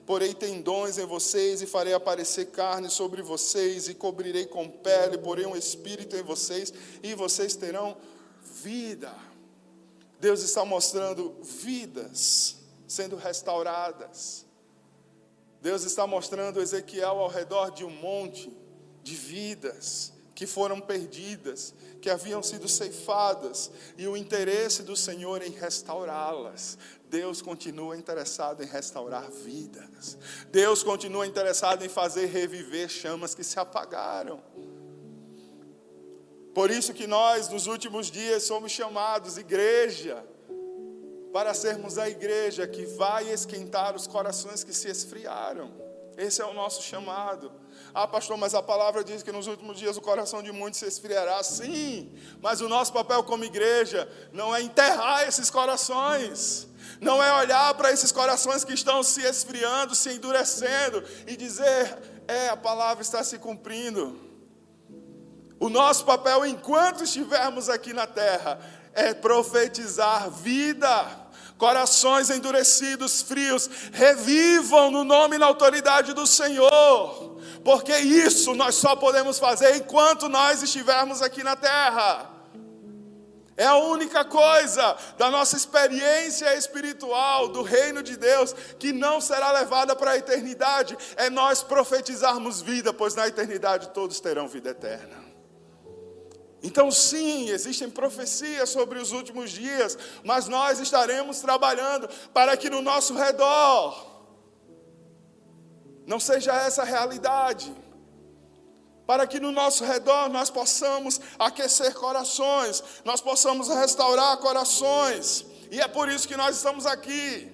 Porei tendões em vocês e farei aparecer carne sobre vocês, e cobrirei com pele, porei um espírito em vocês e vocês terão vida. Deus está mostrando vidas sendo restauradas. Deus está mostrando Ezequiel ao redor de um monte de vidas que foram perdidas, que haviam sido ceifadas, e o interesse do Senhor em restaurá-las. Deus continua interessado em restaurar vidas. Deus continua interessado em fazer reviver chamas que se apagaram. Por isso que nós, nos últimos dias, somos chamados igreja para sermos a igreja que vai esquentar os corações que se esfriaram. Esse é o nosso chamado. Ah, pastor, mas a palavra diz que nos últimos dias o coração de muitos se esfriará. Sim, mas o nosso papel como igreja não é enterrar esses corações, não é olhar para esses corações que estão se esfriando, se endurecendo e dizer: é, a palavra está se cumprindo. O nosso papel, enquanto estivermos aqui na terra, é profetizar vida corações endurecidos, frios, revivam no nome e na autoridade do Senhor, porque isso nós só podemos fazer enquanto nós estivermos aqui na terra. É a única coisa da nossa experiência espiritual do reino de Deus que não será levada para a eternidade, é nós profetizarmos vida, pois na eternidade todos terão vida eterna. Então, sim, existem profecias sobre os últimos dias, mas nós estaremos trabalhando para que no nosso redor não seja essa a realidade. Para que no nosso redor nós possamos aquecer corações, nós possamos restaurar corações, e é por isso que nós estamos aqui.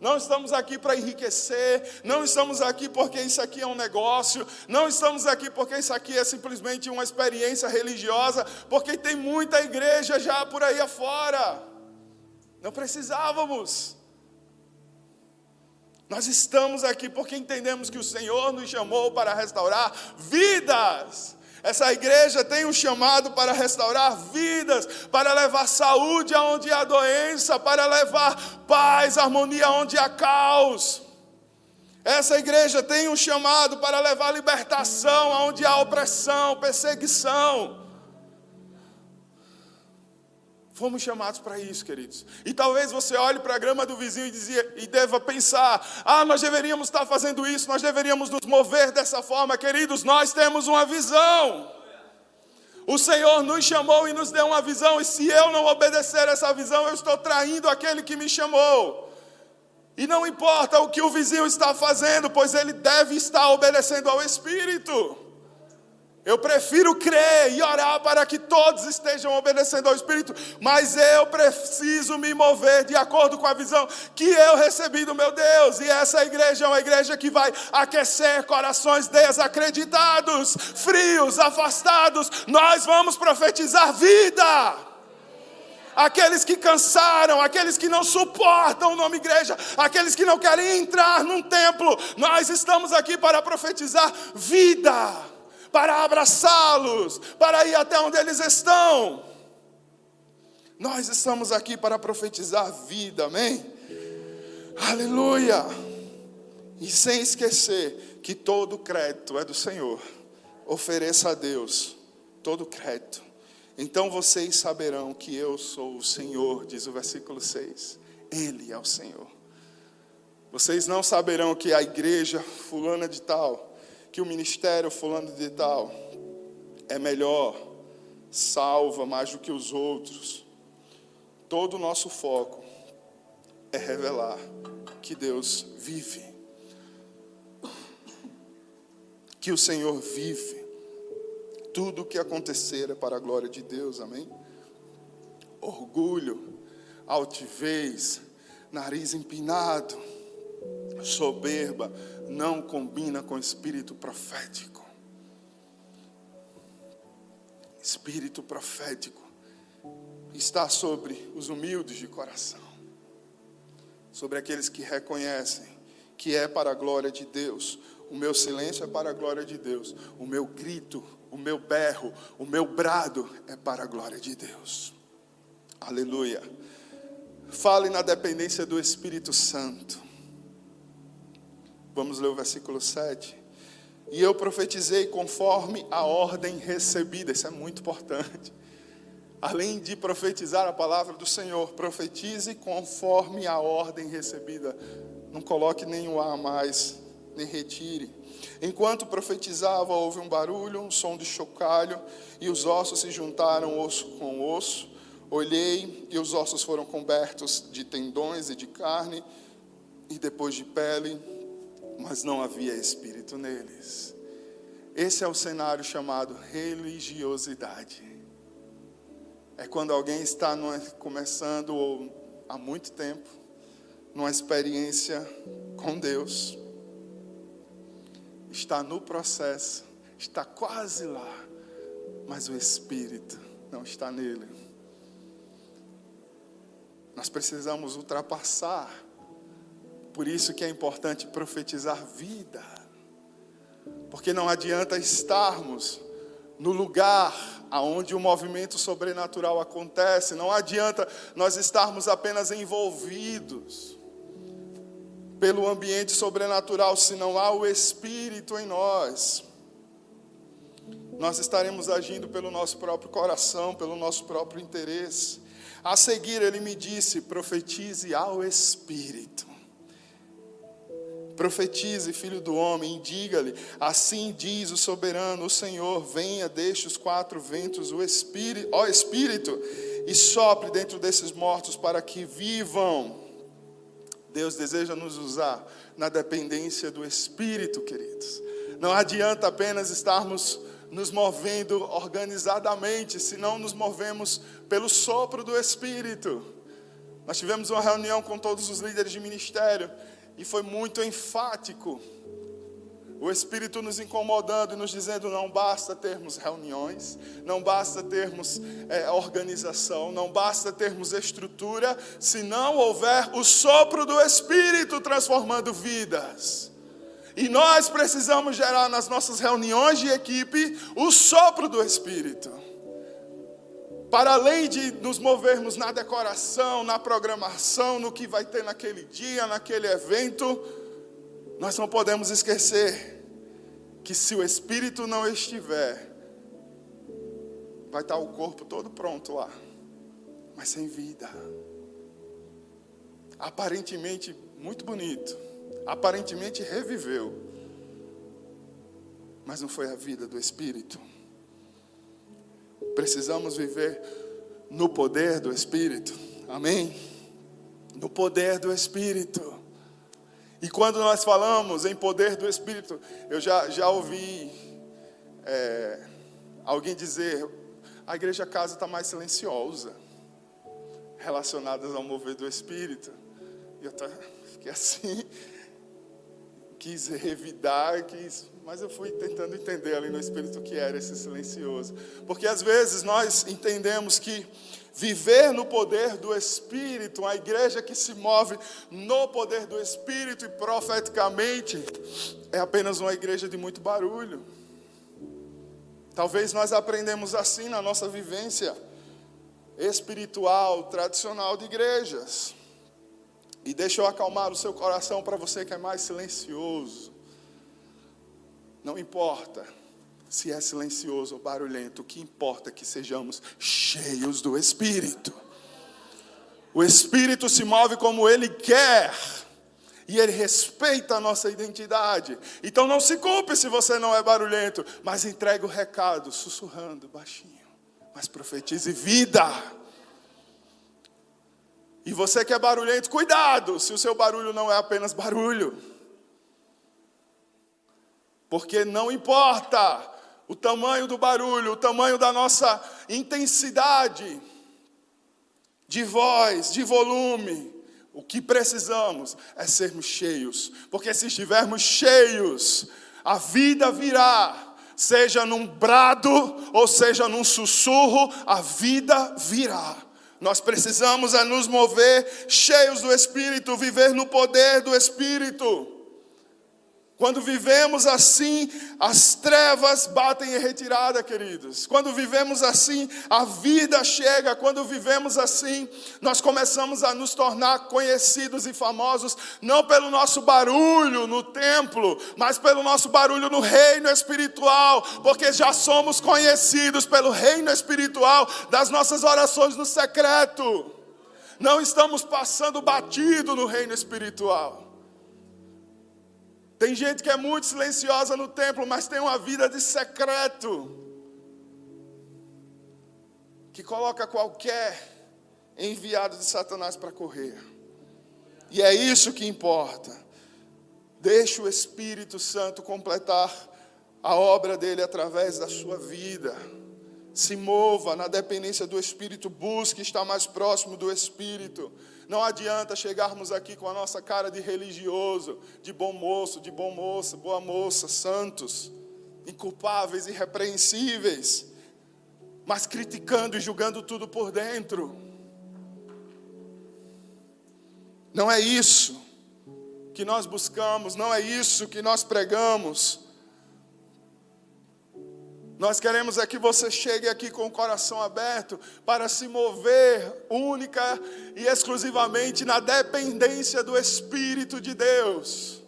Não estamos aqui para enriquecer, não estamos aqui porque isso aqui é um negócio, não estamos aqui porque isso aqui é simplesmente uma experiência religiosa, porque tem muita igreja já por aí afora. Não precisávamos. Nós estamos aqui porque entendemos que o Senhor nos chamou para restaurar vidas. Essa igreja tem um chamado para restaurar vidas, para levar saúde aonde há doença, para levar paz, harmonia aonde há caos. Essa igreja tem um chamado para levar libertação aonde há opressão, perseguição. Fomos chamados para isso, queridos. E talvez você olhe para a grama do vizinho e, dizia, e deva pensar: ah, nós deveríamos estar fazendo isso, nós deveríamos nos mover dessa forma. Queridos, nós temos uma visão. O Senhor nos chamou e nos deu uma visão, e se eu não obedecer essa visão, eu estou traindo aquele que me chamou. E não importa o que o vizinho está fazendo, pois ele deve estar obedecendo ao Espírito. Eu prefiro crer e orar para que todos estejam obedecendo ao Espírito, mas eu preciso me mover de acordo com a visão que eu recebi do meu Deus. E essa igreja é uma igreja que vai aquecer corações desacreditados, frios, afastados. Nós vamos profetizar vida aqueles que cansaram, aqueles que não suportam o nome igreja, aqueles que não querem entrar num templo, nós estamos aqui para profetizar vida, para abraçá-los, para ir até onde eles estão. Nós estamos aqui para profetizar vida, amém? Aleluia! E sem esquecer que todo crédito é do Senhor. Ofereça a Deus todo crédito. Então vocês saberão que eu sou o Senhor, diz o versículo 6. Ele é o Senhor. Vocês não saberão que a igreja fulana de tal, que o ministério fulano de tal é melhor, salva mais do que os outros. Todo o nosso foco é revelar que Deus vive. Que o Senhor vive tudo o que acontecer é para a glória de Deus, amém? Orgulho, altivez, nariz empinado, soberba, não combina com espírito profético. Espírito profético está sobre os humildes de coração, sobre aqueles que reconhecem que é para a glória de Deus. O meu silêncio é para a glória de Deus. O meu grito o meu berro, o meu brado é para a glória de Deus. Aleluia. Fale na dependência do Espírito Santo. Vamos ler o versículo 7. E eu profetizei conforme a ordem recebida. Isso é muito importante. Além de profetizar a palavra do Senhor, profetize conforme a ordem recebida. Não coloque nenhum A mais, nem retire. Enquanto profetizava, houve um barulho, um som de chocalho, e os ossos se juntaram osso com osso. Olhei, e os ossos foram cobertos de tendões e de carne, e depois de pele, mas não havia espírito neles. Esse é o cenário chamado religiosidade. É quando alguém está começando ou há muito tempo numa experiência com Deus está no processo, está quase lá, mas o Espírito não está nele. Nós precisamos ultrapassar, por isso que é importante profetizar vida, porque não adianta estarmos no lugar aonde o movimento sobrenatural acontece, não adianta nós estarmos apenas envolvidos pelo ambiente sobrenatural, se não há o Espírito em nós. Nós estaremos agindo pelo nosso próprio coração, pelo nosso próprio interesse. A seguir, ele me disse: profetize ao Espírito. Profetize, filho do homem, e diga-lhe: Assim diz o soberano, o Senhor: Venha, deixe os quatro ventos, o Espírito, ó Espírito, e sopre dentro desses mortos para que vivam. Deus deseja nos usar na dependência do Espírito, queridos. Não adianta apenas estarmos nos movendo organizadamente, se não nos movemos pelo sopro do Espírito. Nós tivemos uma reunião com todos os líderes de ministério e foi muito enfático o Espírito nos incomodando e nos dizendo: não basta termos reuniões, não basta termos é, organização, não basta termos estrutura, se não houver o sopro do Espírito transformando vidas. E nós precisamos gerar nas nossas reuniões de equipe o sopro do Espírito. Para além de nos movermos na decoração, na programação, no que vai ter naquele dia, naquele evento, nós não podemos esquecer que se o espírito não estiver, vai estar o corpo todo pronto lá, mas sem vida. Aparentemente muito bonito, aparentemente reviveu, mas não foi a vida do espírito. Precisamos viver no poder do espírito. Amém? No poder do espírito. E quando nós falamos em poder do Espírito, eu já, já ouvi é, alguém dizer: a igreja casa está mais silenciosa, relacionada ao mover do Espírito. E eu fiquei assim, quis revidar, quis, mas eu fui tentando entender ali no Espírito o que era esse silencioso. Porque às vezes nós entendemos que viver no poder do Espírito, a igreja que se move no poder do Espírito e profeticamente, é apenas uma igreja de muito barulho. Talvez nós aprendemos assim na nossa vivência espiritual, tradicional de igrejas. E deixa eu acalmar o seu coração para você que é mais silencioso. Não importa se é silencioso ou barulhento, o que importa é que sejamos cheios do Espírito. O Espírito se move como Ele quer. E Ele respeita a nossa identidade. Então não se culpe se você não é barulhento, mas entregue o recado, sussurrando baixinho. Mas profetize vida. E você que é barulhento, cuidado, se o seu barulho não é apenas barulho. Porque não importa o tamanho do barulho, o tamanho da nossa intensidade de voz, de volume. O que precisamos é sermos cheios, porque se estivermos cheios, a vida virá, seja num brado ou seja num sussurro, a vida virá. Nós precisamos é nos mover cheios do Espírito, viver no poder do Espírito. Quando vivemos assim, as trevas batem em retirada, queridos. Quando vivemos assim, a vida chega. Quando vivemos assim, nós começamos a nos tornar conhecidos e famosos, não pelo nosso barulho no templo, mas pelo nosso barulho no reino espiritual, porque já somos conhecidos pelo reino espiritual das nossas orações no secreto. Não estamos passando batido no reino espiritual. Tem gente que é muito silenciosa no templo, mas tem uma vida de secreto. Que coloca qualquer enviado de Satanás para correr. E é isso que importa. Deixe o Espírito Santo completar a obra dele através da sua vida. Se mova na dependência do Espírito, busque estar mais próximo do Espírito. Não adianta chegarmos aqui com a nossa cara de religioso, de bom moço, de bom moça, boa moça, santos, inculpáveis, irrepreensíveis, mas criticando e julgando tudo por dentro. Não é isso que nós buscamos, não é isso que nós pregamos. Nós queremos é que você chegue aqui com o coração aberto para se mover única e exclusivamente na dependência do Espírito de Deus.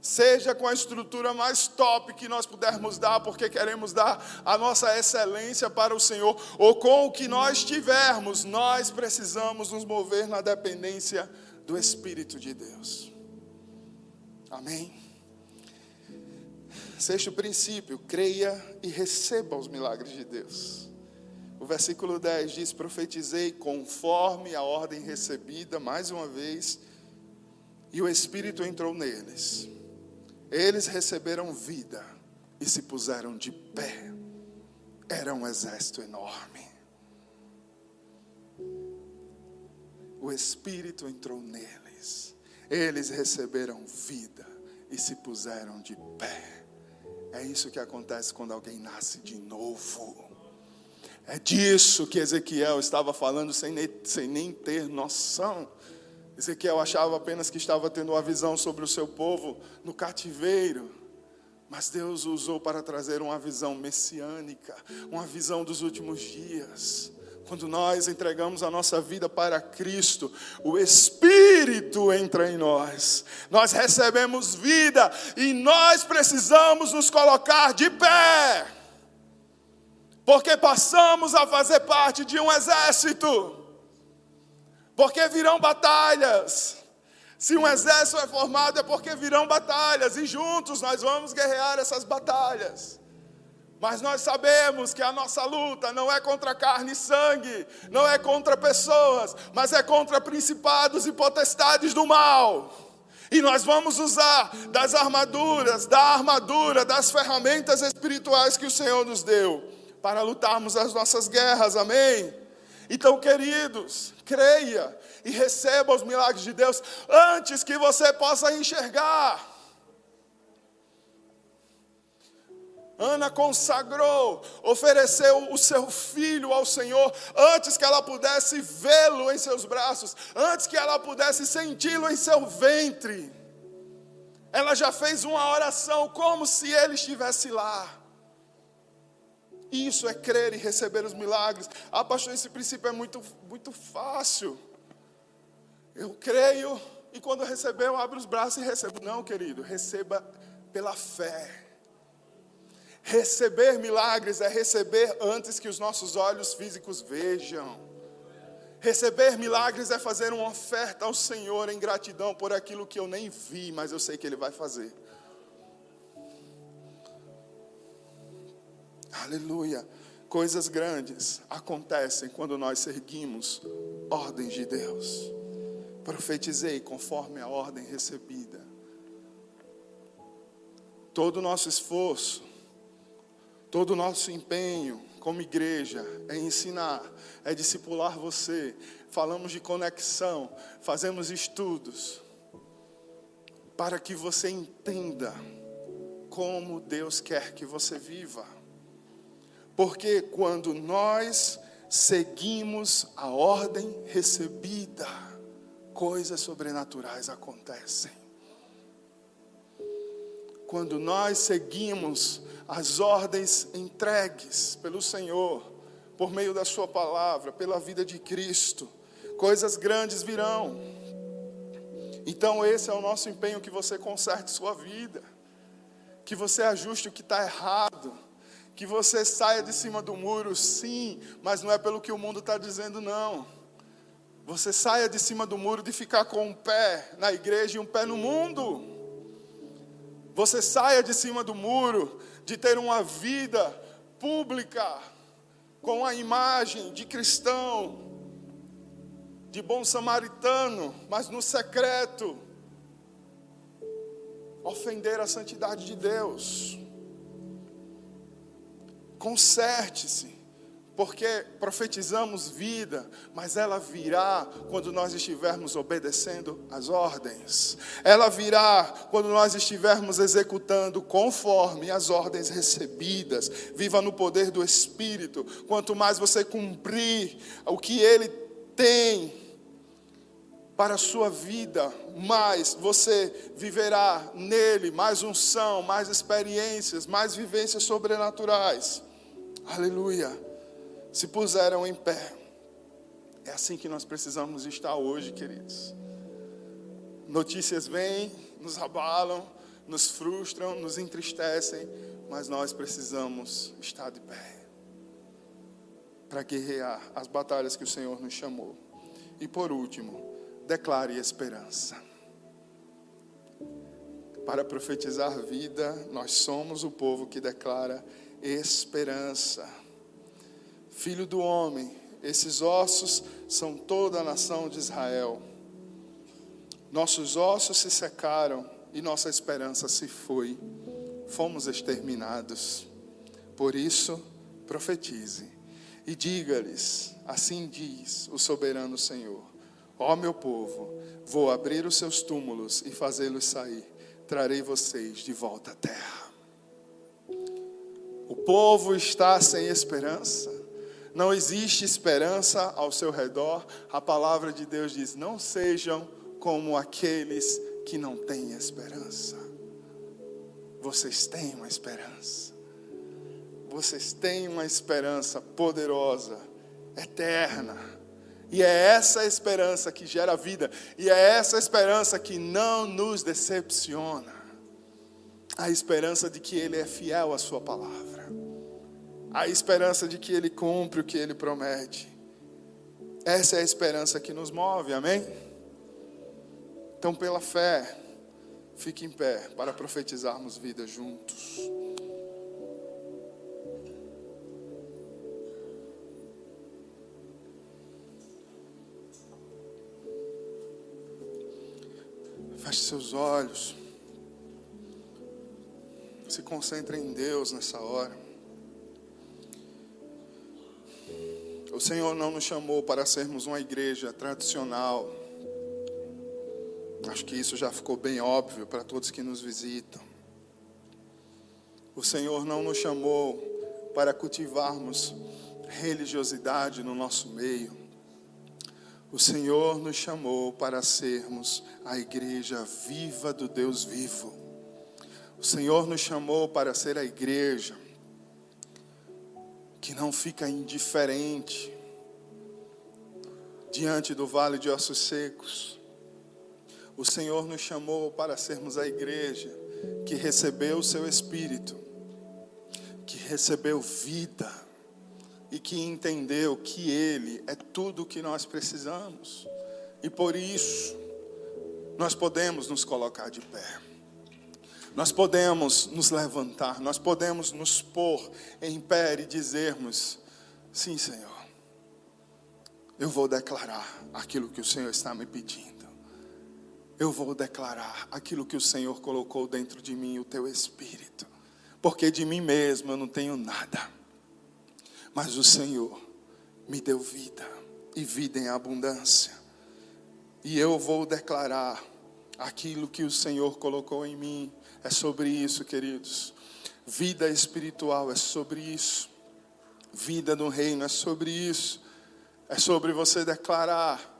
Seja com a estrutura mais top que nós pudermos dar, porque queremos dar a nossa excelência para o Senhor, ou com o que nós tivermos, nós precisamos nos mover na dependência do Espírito de Deus. Amém? Sexto princípio, creia e receba os milagres de Deus. O versículo 10 diz: Profetizei conforme a ordem recebida, mais uma vez, e o Espírito entrou neles. Eles receberam vida e se puseram de pé. Era um exército enorme. O Espírito entrou neles. Eles receberam vida e se puseram de pé. É isso que acontece quando alguém nasce de novo. É disso que Ezequiel estava falando sem nem, sem nem ter noção. Ezequiel achava apenas que estava tendo uma visão sobre o seu povo no cativeiro. Mas Deus usou para trazer uma visão messiânica, uma visão dos últimos dias. Quando nós entregamos a nossa vida para Cristo, o Espírito entra em nós, nós recebemos vida e nós precisamos nos colocar de pé, porque passamos a fazer parte de um exército, porque virão batalhas. Se um exército é formado é porque virão batalhas, e juntos nós vamos guerrear essas batalhas. Mas nós sabemos que a nossa luta não é contra carne e sangue, não é contra pessoas, mas é contra principados e potestades do mal. E nós vamos usar das armaduras, da armadura, das ferramentas espirituais que o Senhor nos deu para lutarmos as nossas guerras, amém? Então, queridos, creia e receba os milagres de Deus antes que você possa enxergar. Ana consagrou, ofereceu o seu filho ao Senhor antes que ela pudesse vê-lo em seus braços, antes que ela pudesse senti-lo em seu ventre. Ela já fez uma oração como se ele estivesse lá. Isso é crer e receber os milagres. Ah, pastor, esse princípio é muito, muito fácil. Eu creio e quando receber, eu abro os braços e recebo. Não, querido, receba pela fé. Receber milagres é receber antes que os nossos olhos físicos vejam. Receber milagres é fazer uma oferta ao Senhor em gratidão por aquilo que eu nem vi, mas eu sei que Ele vai fazer. Aleluia. Coisas grandes acontecem quando nós seguimos ordens de Deus. Profetizei conforme a ordem recebida. Todo o nosso esforço Todo o nosso empenho como igreja é ensinar, é discipular você. Falamos de conexão, fazemos estudos para que você entenda como Deus quer que você viva. Porque quando nós seguimos a ordem recebida, coisas sobrenaturais acontecem. Quando nós seguimos as ordens entregues pelo Senhor, por meio da Sua palavra, pela vida de Cristo, coisas grandes virão. Então, esse é o nosso empenho: que você conserte sua vida, que você ajuste o que está errado, que você saia de cima do muro, sim, mas não é pelo que o mundo está dizendo, não. Você saia de cima do muro de ficar com um pé na igreja e um pé no mundo. Você saia de cima do muro de ter uma vida pública com a imagem de cristão, de bom samaritano, mas no secreto ofender a santidade de Deus. Conserte-se porque profetizamos vida, mas ela virá quando nós estivermos obedecendo as ordens. Ela virá quando nós estivermos executando conforme as ordens recebidas. Viva no poder do Espírito. Quanto mais você cumprir o que Ele tem para a sua vida, mais você viverá nele, mais unção, mais experiências, mais vivências sobrenaturais. Aleluia se puseram em pé. É assim que nós precisamos estar hoje, queridos. Notícias vêm, nos abalam, nos frustram, nos entristecem, mas nós precisamos estar de pé para guerrear as batalhas que o Senhor nos chamou. E por último, declare esperança. Para profetizar vida, nós somos o povo que declara esperança. Filho do homem, esses ossos são toda a nação de Israel. Nossos ossos se secaram e nossa esperança se foi. Fomos exterminados. Por isso, profetize e diga-lhes: Assim diz o soberano Senhor: Ó meu povo, vou abrir os seus túmulos e fazê-los sair. Trarei vocês de volta à terra. O povo está sem esperança não existe esperança ao seu redor, a palavra de Deus diz: não sejam como aqueles que não têm esperança. Vocês têm uma esperança. Vocês têm uma esperança poderosa, eterna. E é essa esperança que gera vida, e é essa esperança que não nos decepciona. A esperança de que Ele é fiel à Sua palavra a esperança de que Ele cumpre o que Ele promete. Essa é a esperança que nos move, amém? Então, pela fé, fique em pé para profetizarmos vida juntos. Feche seus olhos. Se concentre em Deus nessa hora. O Senhor não nos chamou para sermos uma igreja tradicional. Acho que isso já ficou bem óbvio para todos que nos visitam. O Senhor não nos chamou para cultivarmos religiosidade no nosso meio. O Senhor nos chamou para sermos a igreja viva do Deus vivo. O Senhor nos chamou para ser a igreja que não fica indiferente diante do vale de ossos secos. O Senhor nos chamou para sermos a igreja que recebeu o seu Espírito, que recebeu vida e que entendeu que Ele é tudo o que nós precisamos. E por isso, nós podemos nos colocar de pé. Nós podemos nos levantar, nós podemos nos pôr em pé e dizermos: Sim, Senhor, eu vou declarar aquilo que o Senhor está me pedindo. Eu vou declarar aquilo que o Senhor colocou dentro de mim, o teu espírito. Porque de mim mesmo eu não tenho nada. Mas o Senhor me deu vida e vida em abundância. E eu vou declarar aquilo que o Senhor colocou em mim é sobre isso, queridos. Vida espiritual é sobre isso. Vida no reino é sobre isso. É sobre você declarar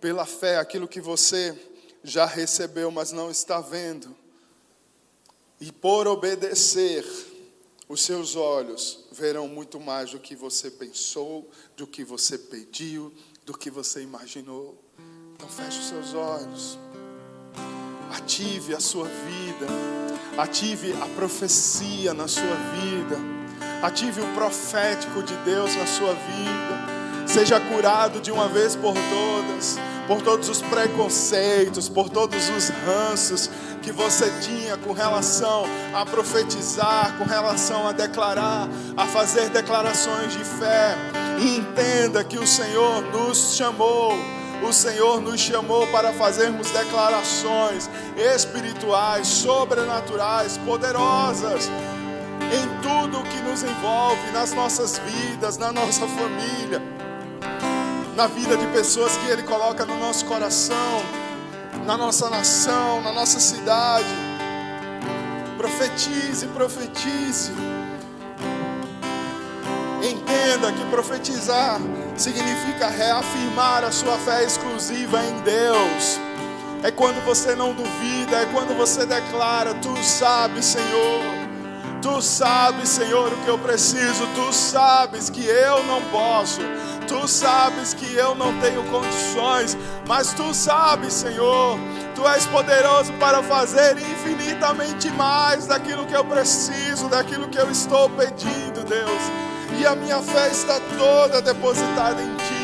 pela fé aquilo que você já recebeu, mas não está vendo. E por obedecer, os seus olhos verão muito mais do que você pensou, do que você pediu, do que você imaginou. Então feche os seus olhos. Ative a sua vida. Ative a profecia na sua vida. Ative o profético de Deus na sua vida. Seja curado de uma vez por todas, por todos os preconceitos, por todos os ranços que você tinha com relação a profetizar, com relação a declarar, a fazer declarações de fé. E entenda que o Senhor nos chamou o Senhor nos chamou para fazermos declarações espirituais, sobrenaturais, poderosas em tudo que nos envolve, nas nossas vidas, na nossa família, na vida de pessoas que Ele coloca no nosso coração, na nossa nação, na nossa cidade. Profetize, profetize. Entenda que profetizar significa reafirmar a sua fé exclusiva em Deus. É quando você não duvida, é quando você declara: Tu sabes, Senhor. Tu sabes, Senhor, o que eu preciso. Tu sabes que eu não posso. Tu sabes que eu não tenho condições. Mas tu sabes, Senhor. Tu és poderoso para fazer infinitamente mais daquilo que eu preciso, daquilo que eu estou pedindo, Deus e a minha fé está toda depositada em Ti.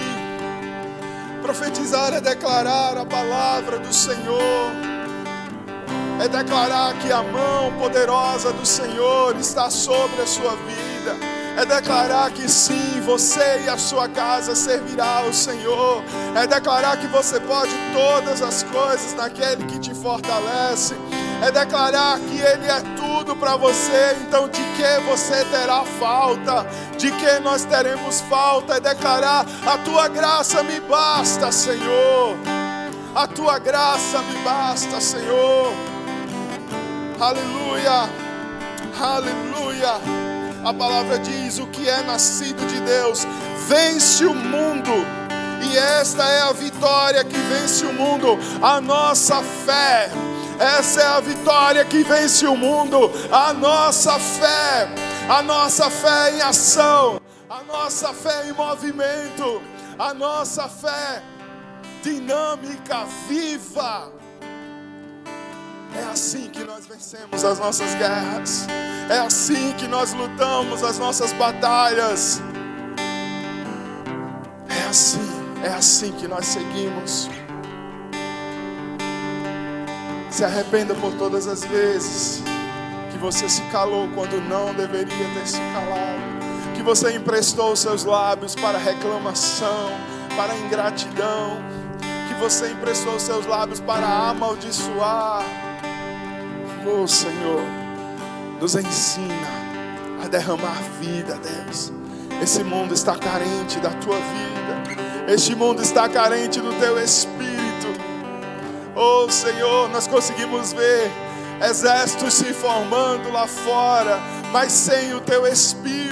Profetizar é declarar a palavra do Senhor, é declarar que a mão poderosa do Senhor está sobre a sua vida, é declarar que sim, você e a sua casa servirá ao Senhor, é declarar que você pode todas as coisas naquele que te fortalece é declarar que Ele é tudo para você, então de que você terá falta, de que nós teremos falta, é declarar: a tua graça me basta, Senhor, a tua graça me basta, Senhor, aleluia, aleluia. A palavra diz: o que é nascido de Deus vence o mundo. E esta é a vitória que vence o mundo, a nossa fé. Essa é a vitória que vence o mundo, a nossa fé, a nossa fé em ação, a nossa fé em movimento, a nossa fé dinâmica, viva. É assim que nós vencemos as nossas guerras, é assim que nós lutamos as nossas batalhas. É assim, é assim que nós seguimos. Se arrependa por todas as vezes que você se calou quando não deveria ter se calado, que você emprestou seus lábios para reclamação, para ingratidão, que você emprestou seus lábios para amaldiçoar. Oh Senhor, nos ensina a derramar vida, Deus. Esse mundo está carente da tua vida. Este mundo está carente do teu espírito. Oh Senhor, nós conseguimos ver exércitos se formando lá fora, mas sem o teu espírito.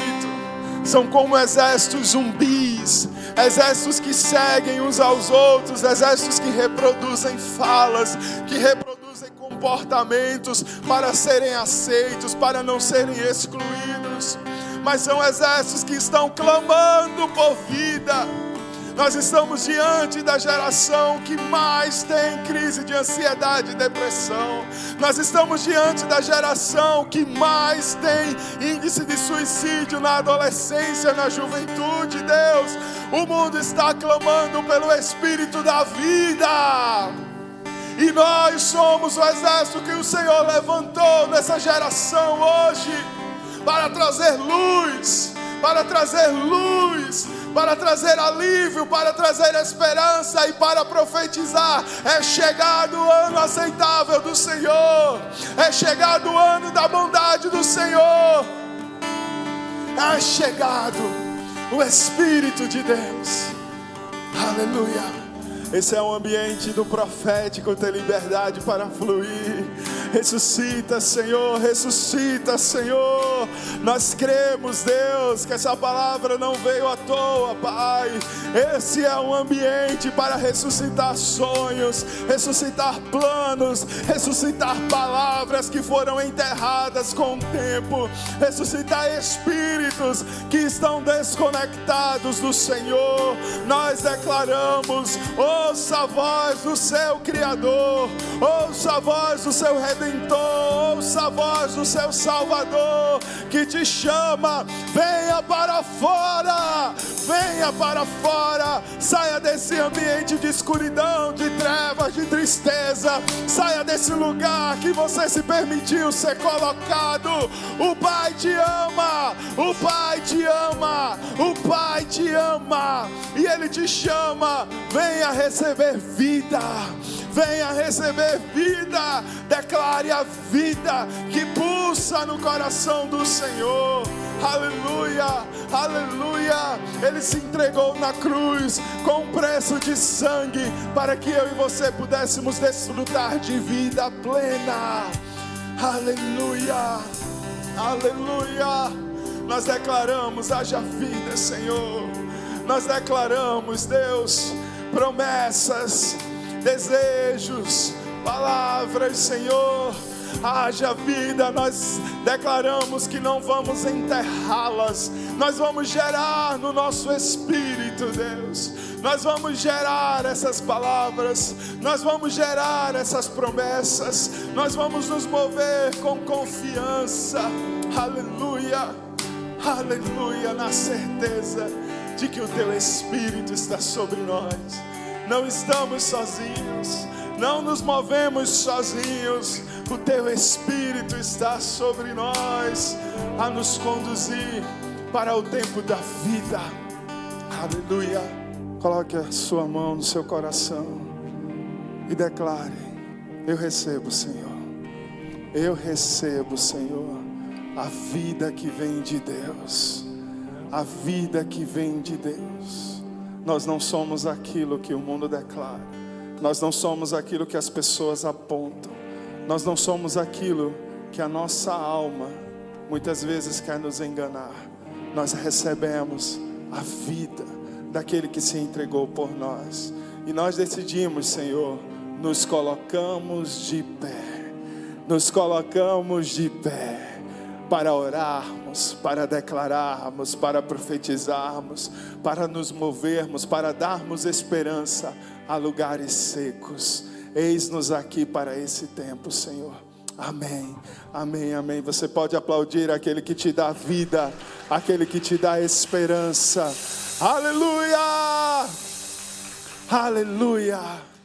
São como exércitos zumbis, exércitos que seguem uns aos outros, exércitos que reproduzem falas, que reproduzem comportamentos para serem aceitos, para não serem excluídos. Mas são exércitos que estão clamando por vida nós estamos diante da geração que mais tem crise de ansiedade e depressão. Nós estamos diante da geração que mais tem índice de suicídio na adolescência, na juventude. Deus, o mundo está clamando pelo Espírito da vida. E nós somos o exército que o Senhor levantou nessa geração hoje para trazer luz, para trazer luz para trazer alívio, para trazer esperança e para profetizar. É chegado o ano aceitável do Senhor, é chegado o ano da bondade do Senhor, é chegado o Espírito de Deus. Aleluia. Esse é um ambiente do profético ter liberdade para fluir. Ressuscita, Senhor, ressuscita, Senhor. Nós cremos, Deus, que essa palavra não veio à toa, Pai. Esse é um ambiente para ressuscitar sonhos, ressuscitar planos, ressuscitar palavras que foram enterradas com o tempo, ressuscitar espíritos que estão desconectados do Senhor. Nós declaramos: ouça a voz do seu Criador, ouça a voz do seu Redentor Redentor, ouça a voz do seu Salvador que te chama, venha para fora, venha para fora, saia desse ambiente de escuridão, de trevas, de tristeza, saia desse lugar que você se permitiu ser colocado. O Pai te ama, o Pai te ama, o Pai te ama, e Ele te chama, venha receber vida venha receber vida, declare a vida que pulsa no coração do Senhor. Aleluia, aleluia. Ele se entregou na cruz com um preço de sangue para que eu e você pudéssemos desfrutar de vida plena. Aleluia, aleluia. Nós declaramos: haja vida, Senhor. Nós declaramos, Deus, promessas desejos, palavras, Senhor. Haja vida, nós declaramos que não vamos enterrá-las, nós vamos gerar no nosso espírito, Deus. Nós vamos gerar essas palavras, nós vamos gerar essas promessas, nós vamos nos mover com confiança, aleluia, aleluia, na certeza de que o Teu Espírito está sobre nós não estamos sozinhos, não nos movemos sozinhos. O teu Espírito está sobre nós a nos conduzir para o tempo da vida. Aleluia. Coloque a sua mão no seu coração e declare: Eu recebo, Senhor. Eu recebo, Senhor, a vida que vem de Deus. A vida que vem de Deus. Nós não somos aquilo que o mundo declara. Nós não somos aquilo que as pessoas apontam. Nós não somos aquilo que a nossa alma muitas vezes quer nos enganar. Nós recebemos a vida daquele que se entregou por nós. E nós decidimos, Senhor, nos colocamos de pé. Nos colocamos de pé para orarmos, para declararmos, para profetizarmos, para nos movermos, para darmos esperança a lugares secos. Eis-nos aqui para esse tempo, Senhor. Amém, amém, amém. Você pode aplaudir aquele que te dá vida, aquele que te dá esperança. Aleluia! Aleluia!